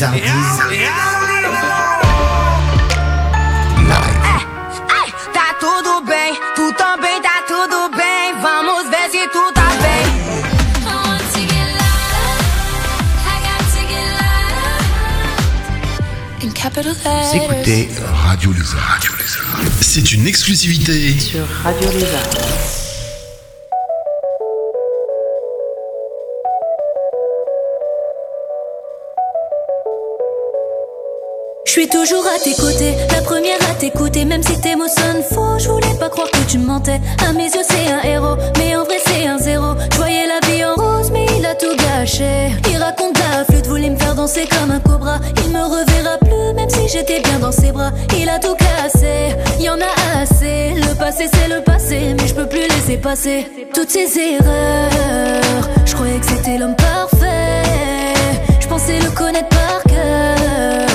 tá tudo bem, tu também tá tudo bem. Vamos ver se tu tá bem. Vous écoutez Radio Lézard. Radio. C'est une exclusivité Sur Radio Lézard. Je suis toujours à tes côtés, la première à t'écouter, même si tes mots sonnent faux. Je voulais pas croire que tu mentais. À mes yeux, c'est un héros, mais en vrai, c'est un zéro. Il raconte la flûte, voulait me faire danser comme un cobra. Il me reverra plus, même si j'étais bien dans ses bras. Il a tout cassé, y en a assez. Le passé, c'est le passé, mais je peux plus laisser passer toutes ces erreurs. Je croyais que c'était l'homme parfait. Je pensais le connaître par cœur.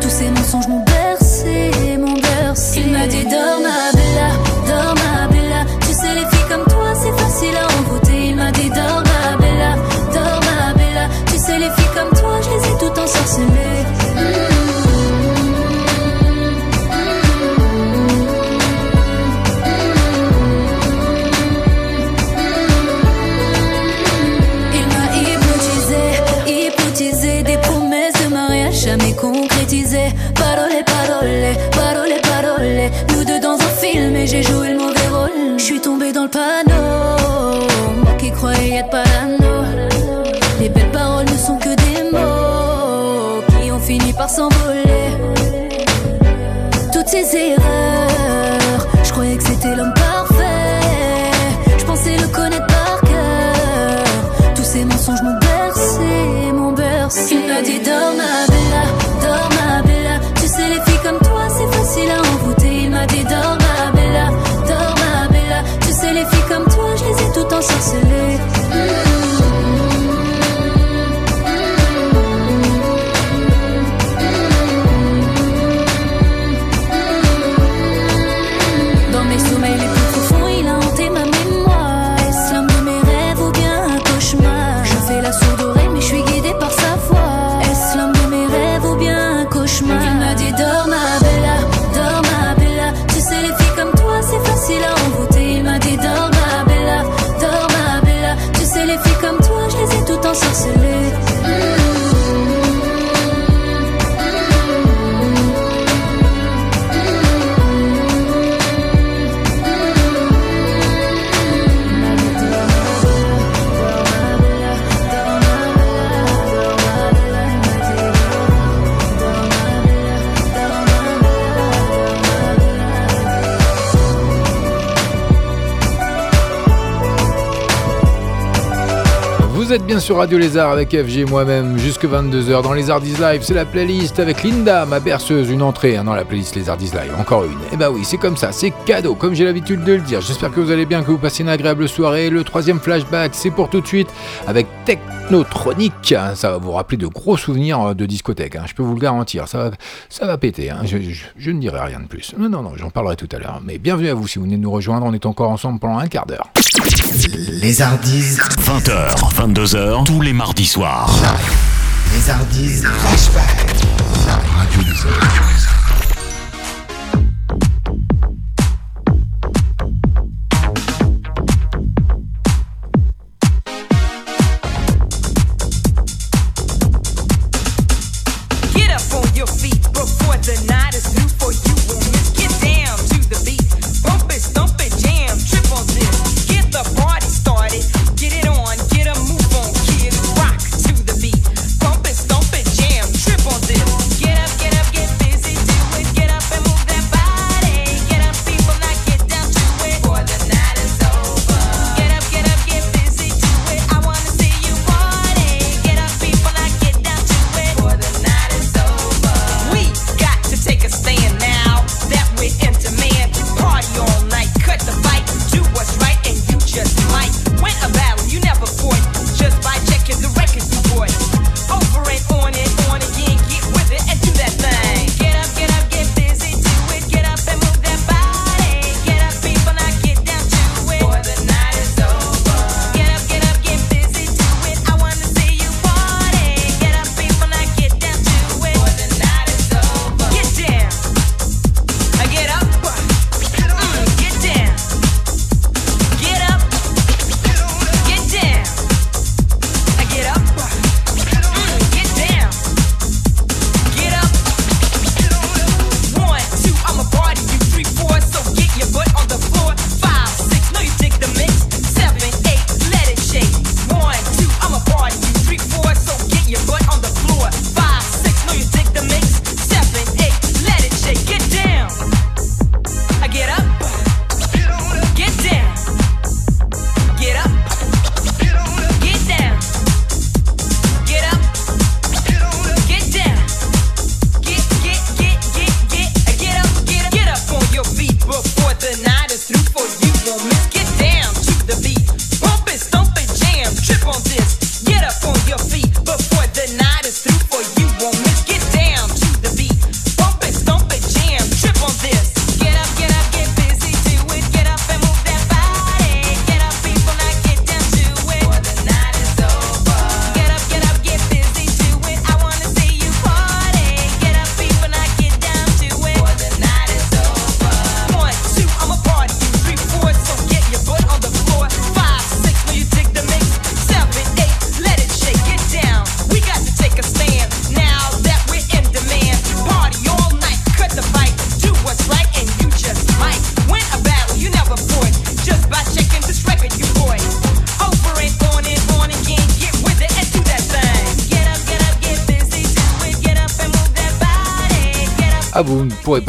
Tous ces mensonges m'ont bercé, m'ont bercé. Il m'a dit dors ma bella, dors ma bella. Tu sais les filles comme toi c'est facile à Il m'a hypnotisé, hypnotisé des promesses de mariage jamais concrétisées. Parole, parole, parole, parole. Nous deux dans un film et j'ai joué Toutes ces bien sur Radio Lézard avec FG et moi-même jusque 22h dans les Ardis Live. C'est la playlist avec Linda, ma berceuse, une entrée hein, dans la playlist Les Ardis Live. Encore une. Et bah oui, c'est comme ça, c'est cadeau, comme j'ai l'habitude de le dire. J'espère que vous allez bien, que vous passez une agréable soirée. Le troisième flashback, c'est pour tout de suite avec Technotronic. Hein, Ça va vous rappeler de gros souvenirs euh, de discothèque. hein, Je peux vous le garantir. Ça va, ça va péter. hein. Je, je- je ne dirai rien de plus. Non, non, non, j'en parlerai tout à l'heure. Mais bienvenue à vous si vous venez de nous rejoindre. On est encore ensemble pendant un quart d'heure. Les Ardis. 20h, 22h, tous les mardis soirs. Les Ardis Flashback. Radio.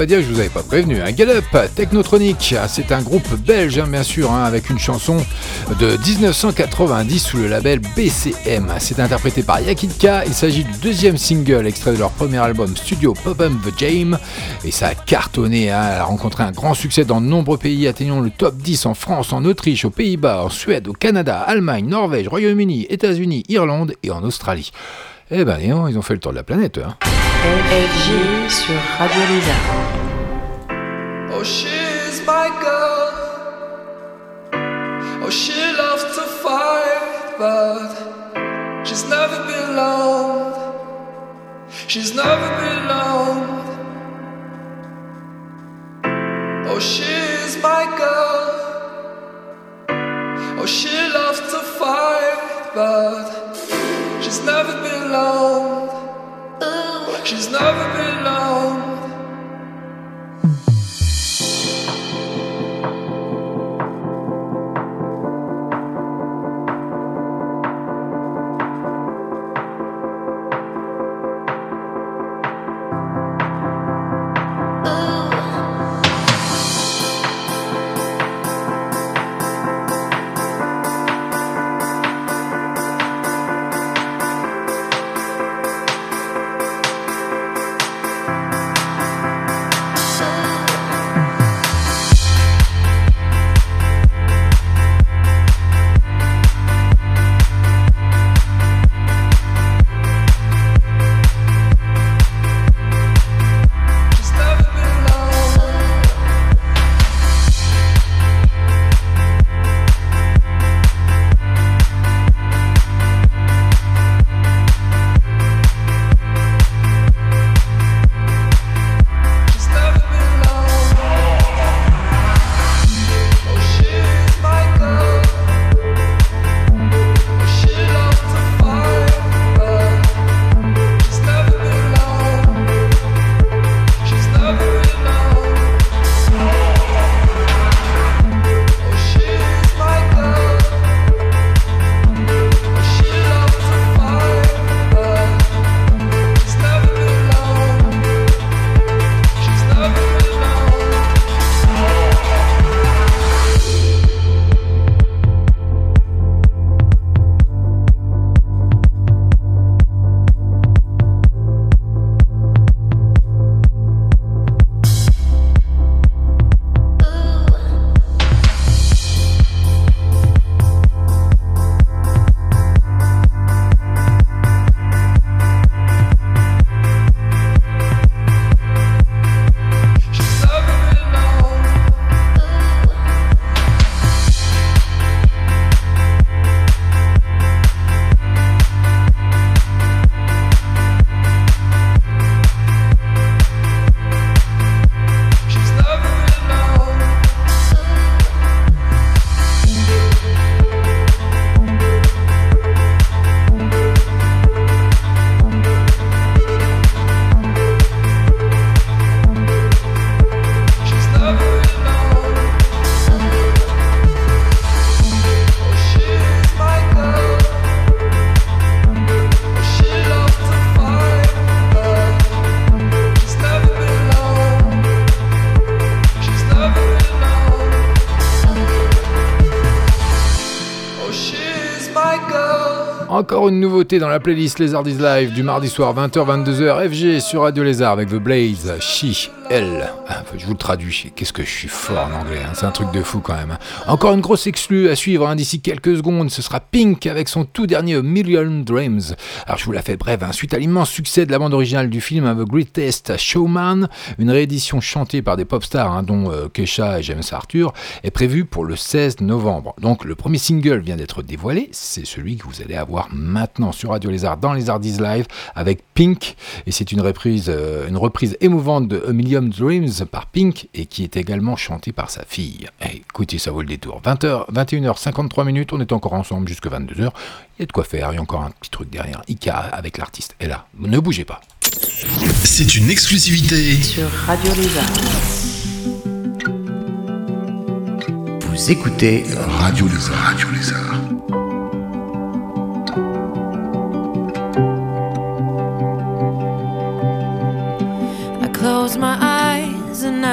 Pas dire que je vous avais pas prévenu. Un Gallup, Technotronic, Ah, c'est un groupe belge, hein, bien sûr, hein, avec une chanson de 1990 sous le label BCM. C'est interprété par Yakidka. Il s'agit du deuxième single extrait de leur premier album studio Pop Up the Jam. Et ça a cartonné. hein. Elle a rencontré un grand succès dans de nombreux pays, atteignant le top 10 en France, en Autriche, aux Pays-Bas, en Suède, au Canada, Allemagne, Norvège, Royaume-Uni, États-Unis, Irlande et en Australie. Eh ben, ils ont fait le tour de la planète. Hein. Oh, she loves to fight, but she's never been alone. She's never been alone. Oh, she's my girl. Oh, she loves to fight, but she's never been alone. She's never been Encore une nouveauté dans la playlist Lézard is Live du mardi soir 20h-22h FG sur Radio Lézard avec The Blaze, She, Elle. Je vous le traduis, qu'est-ce que je suis fort en anglais, hein, c'est un truc de fou quand même. hein. Encore une grosse exclue à suivre hein, d'ici quelques secondes, ce sera Pink avec son tout dernier Million Dreams. Alors je vous la fais brève, suite à l'immense succès de la bande originale du film The Greatest Showman, une réédition chantée par des pop stars dont euh, Kesha et James Arthur est prévue pour le 16 novembre. Donc le premier single vient d'être dévoilé, c'est celui que vous allez avoir maintenant sur Radio Lézard dans les Hardis Live avec Pink et c'est une reprise, euh, une reprise émouvante de A Million Dreams par Pink et qui est également chantée par sa fille. Eh, écoutez, ça vaut le détour. 20h, 21h53 minutes, on est encore ensemble jusque 22h. Il y a de quoi faire, il y a encore un petit truc derrière. Ika avec l'artiste est là. Ne bougez pas. C'est une exclusivité Sur Radio Lézard. Vous écoutez Radio Lézard. Radio Lézard.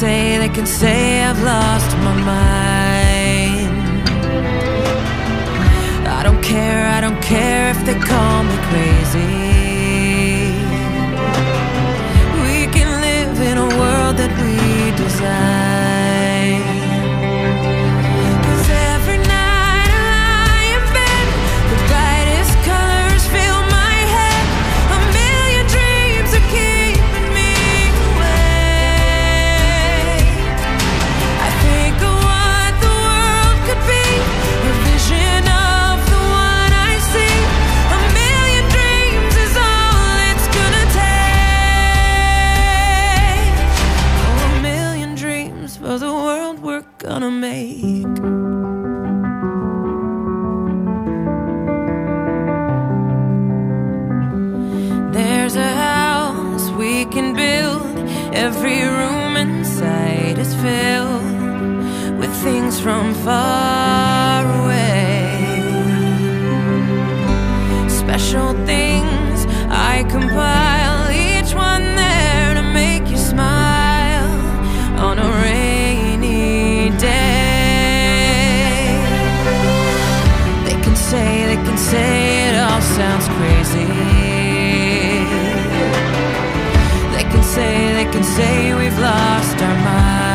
Say, they can say I've lost my mind. I don't care, I don't care if they call me crazy. We can live in a world that we design. Gonna make. There's a house we can build. Every room inside is filled with things from far away. Special things I compile, each one there to make you smile on a rainy say, it all sounds crazy. They can say, they can say we've lost our minds.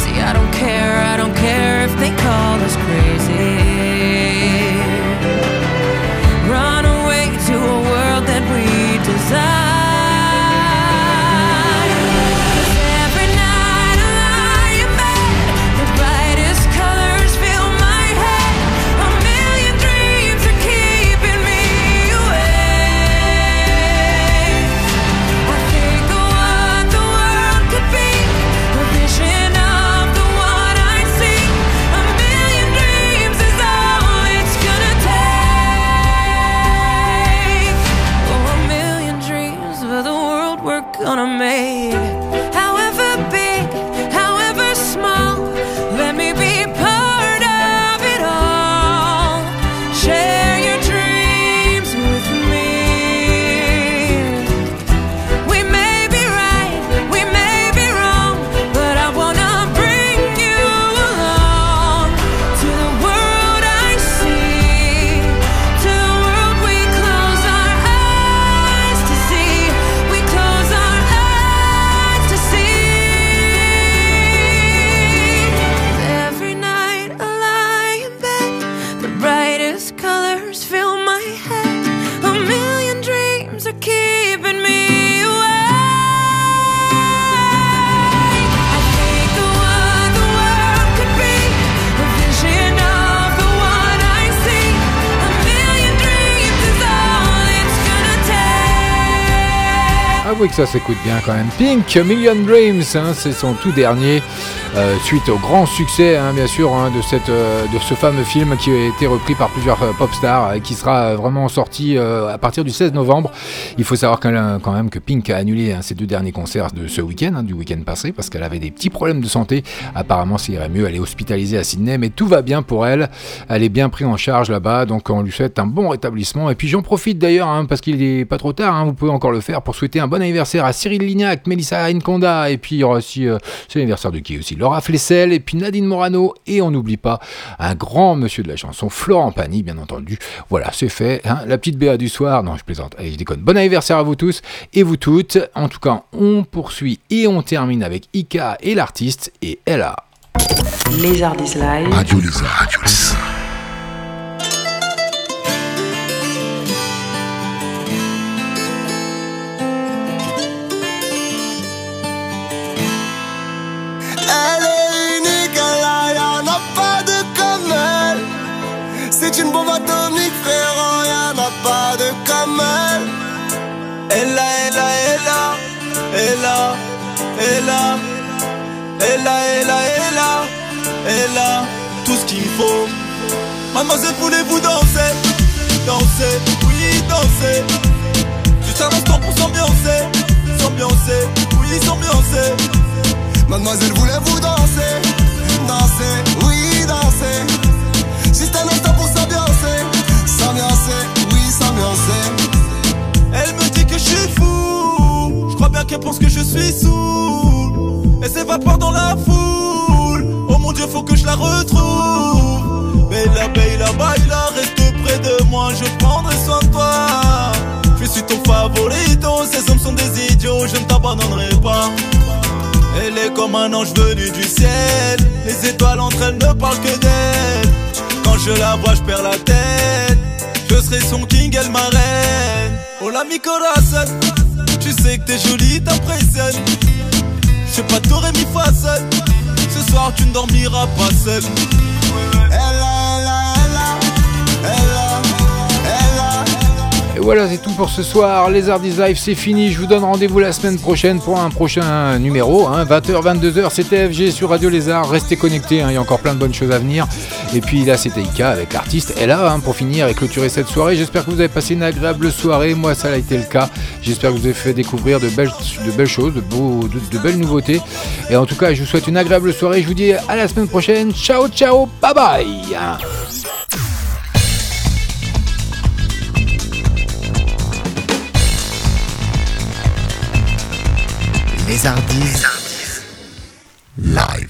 See, I don't care, I don't care Avouez que ça s'écoute bien quand même. Pink, Million Dreams, hein, c'est son tout dernier, euh, suite au grand succès, hein, bien sûr, hein, de, cette, euh, de ce fameux film qui a été repris par plusieurs euh, pop stars et qui sera vraiment sorti à partir du 16 novembre. Il faut savoir quand même, que Pink a annulé hein, ses deux derniers concerts de ce week-end, du week-end passé, parce qu'elle avait des petits problèmes de santé. Apparemment, ça irait mieux. Elle est hospitalisée à Sydney, mais tout va bien pour elle. Elle est bien prise en charge là-bas, donc on lui souhaite un bon rétablissement. Et puis j'en profite d'ailleurs, parce qu'il est pas trop tard, vous pouvez encore le faire pour souhaiter un bon anniversaire à Cyril Lignac, Mélissa Nkonda, et puis il y aura aussi, c'est l'anniversaire de qui aussi Laura Flessel, et puis Nadine Morano, et on n'oublie pas un grand monsieur de la chanson, Florent Pagny, bien entendu. Voilà, c'est fait. hein. la petite BA du soir, non, je plaisante, allez, je déconne. Bon anniversaire à vous tous et vous toutes. En tout cas, on poursuit et on termine avec Ika et l'artiste, et Ella. Les Ardis Live. Radio Lézard. Radio Lézard. une bombe atomique, frérot, y'en a pas de comme elle. Elle là, elle là, elle là, elle là, elle là, elle là, elle tout ce qu'il faut. Mademoiselle, voulez-vous danser? Danser, oui, danser. Juste un instant pour s'ambiancer, s'ambiancer, oui, s'ambiancer. Mademoiselle, voulez-vous danser? Danser, oui, danser. Juste un instant pour qu'elle pense que je suis saoul. Elle s'évapore dans la foule. Oh mon dieu, faut que je la retrouve. Bella, bella, baila, reste près de moi, je prendrai soin de toi. Je suis ton favorito, ces hommes sont des idiots, je ne t'abandonnerai pas. Elle est comme un ange venu du ciel. Les étoiles entre elles ne parlent que d'elle. Quand je la vois, je perds la tête. Je serai son king, elle ma reine. Hola mi corazon. Tu sais que t'es jolie, t'impressionnes. Je sais pas, t'aurais mis fa sol. Ce soir, tu ne dormiras pas seul. Et voilà, c'est tout pour ce soir. Les Hardis Live, c'est fini. Je vous donne rendez-vous la semaine prochaine pour un prochain numéro. hein. 20h, 22h, c'était FG sur Radio Lézard. Restez connectés, hein, il y a encore plein de bonnes choses à venir. Et puis là, c'était Ika avec l'artiste Ella hein, pour finir et clôturer cette soirée. J'espère que vous avez passé une agréable soirée. Moi, ça a été le cas. J'espère que vous avez fait découvrir de belles, choses, de, de belles nouveautés. Et en tout cas, je vous souhaite une agréable soirée. Je vous dis à la semaine prochaine. Ciao, ciao, bye bye. Les Hardis. Live.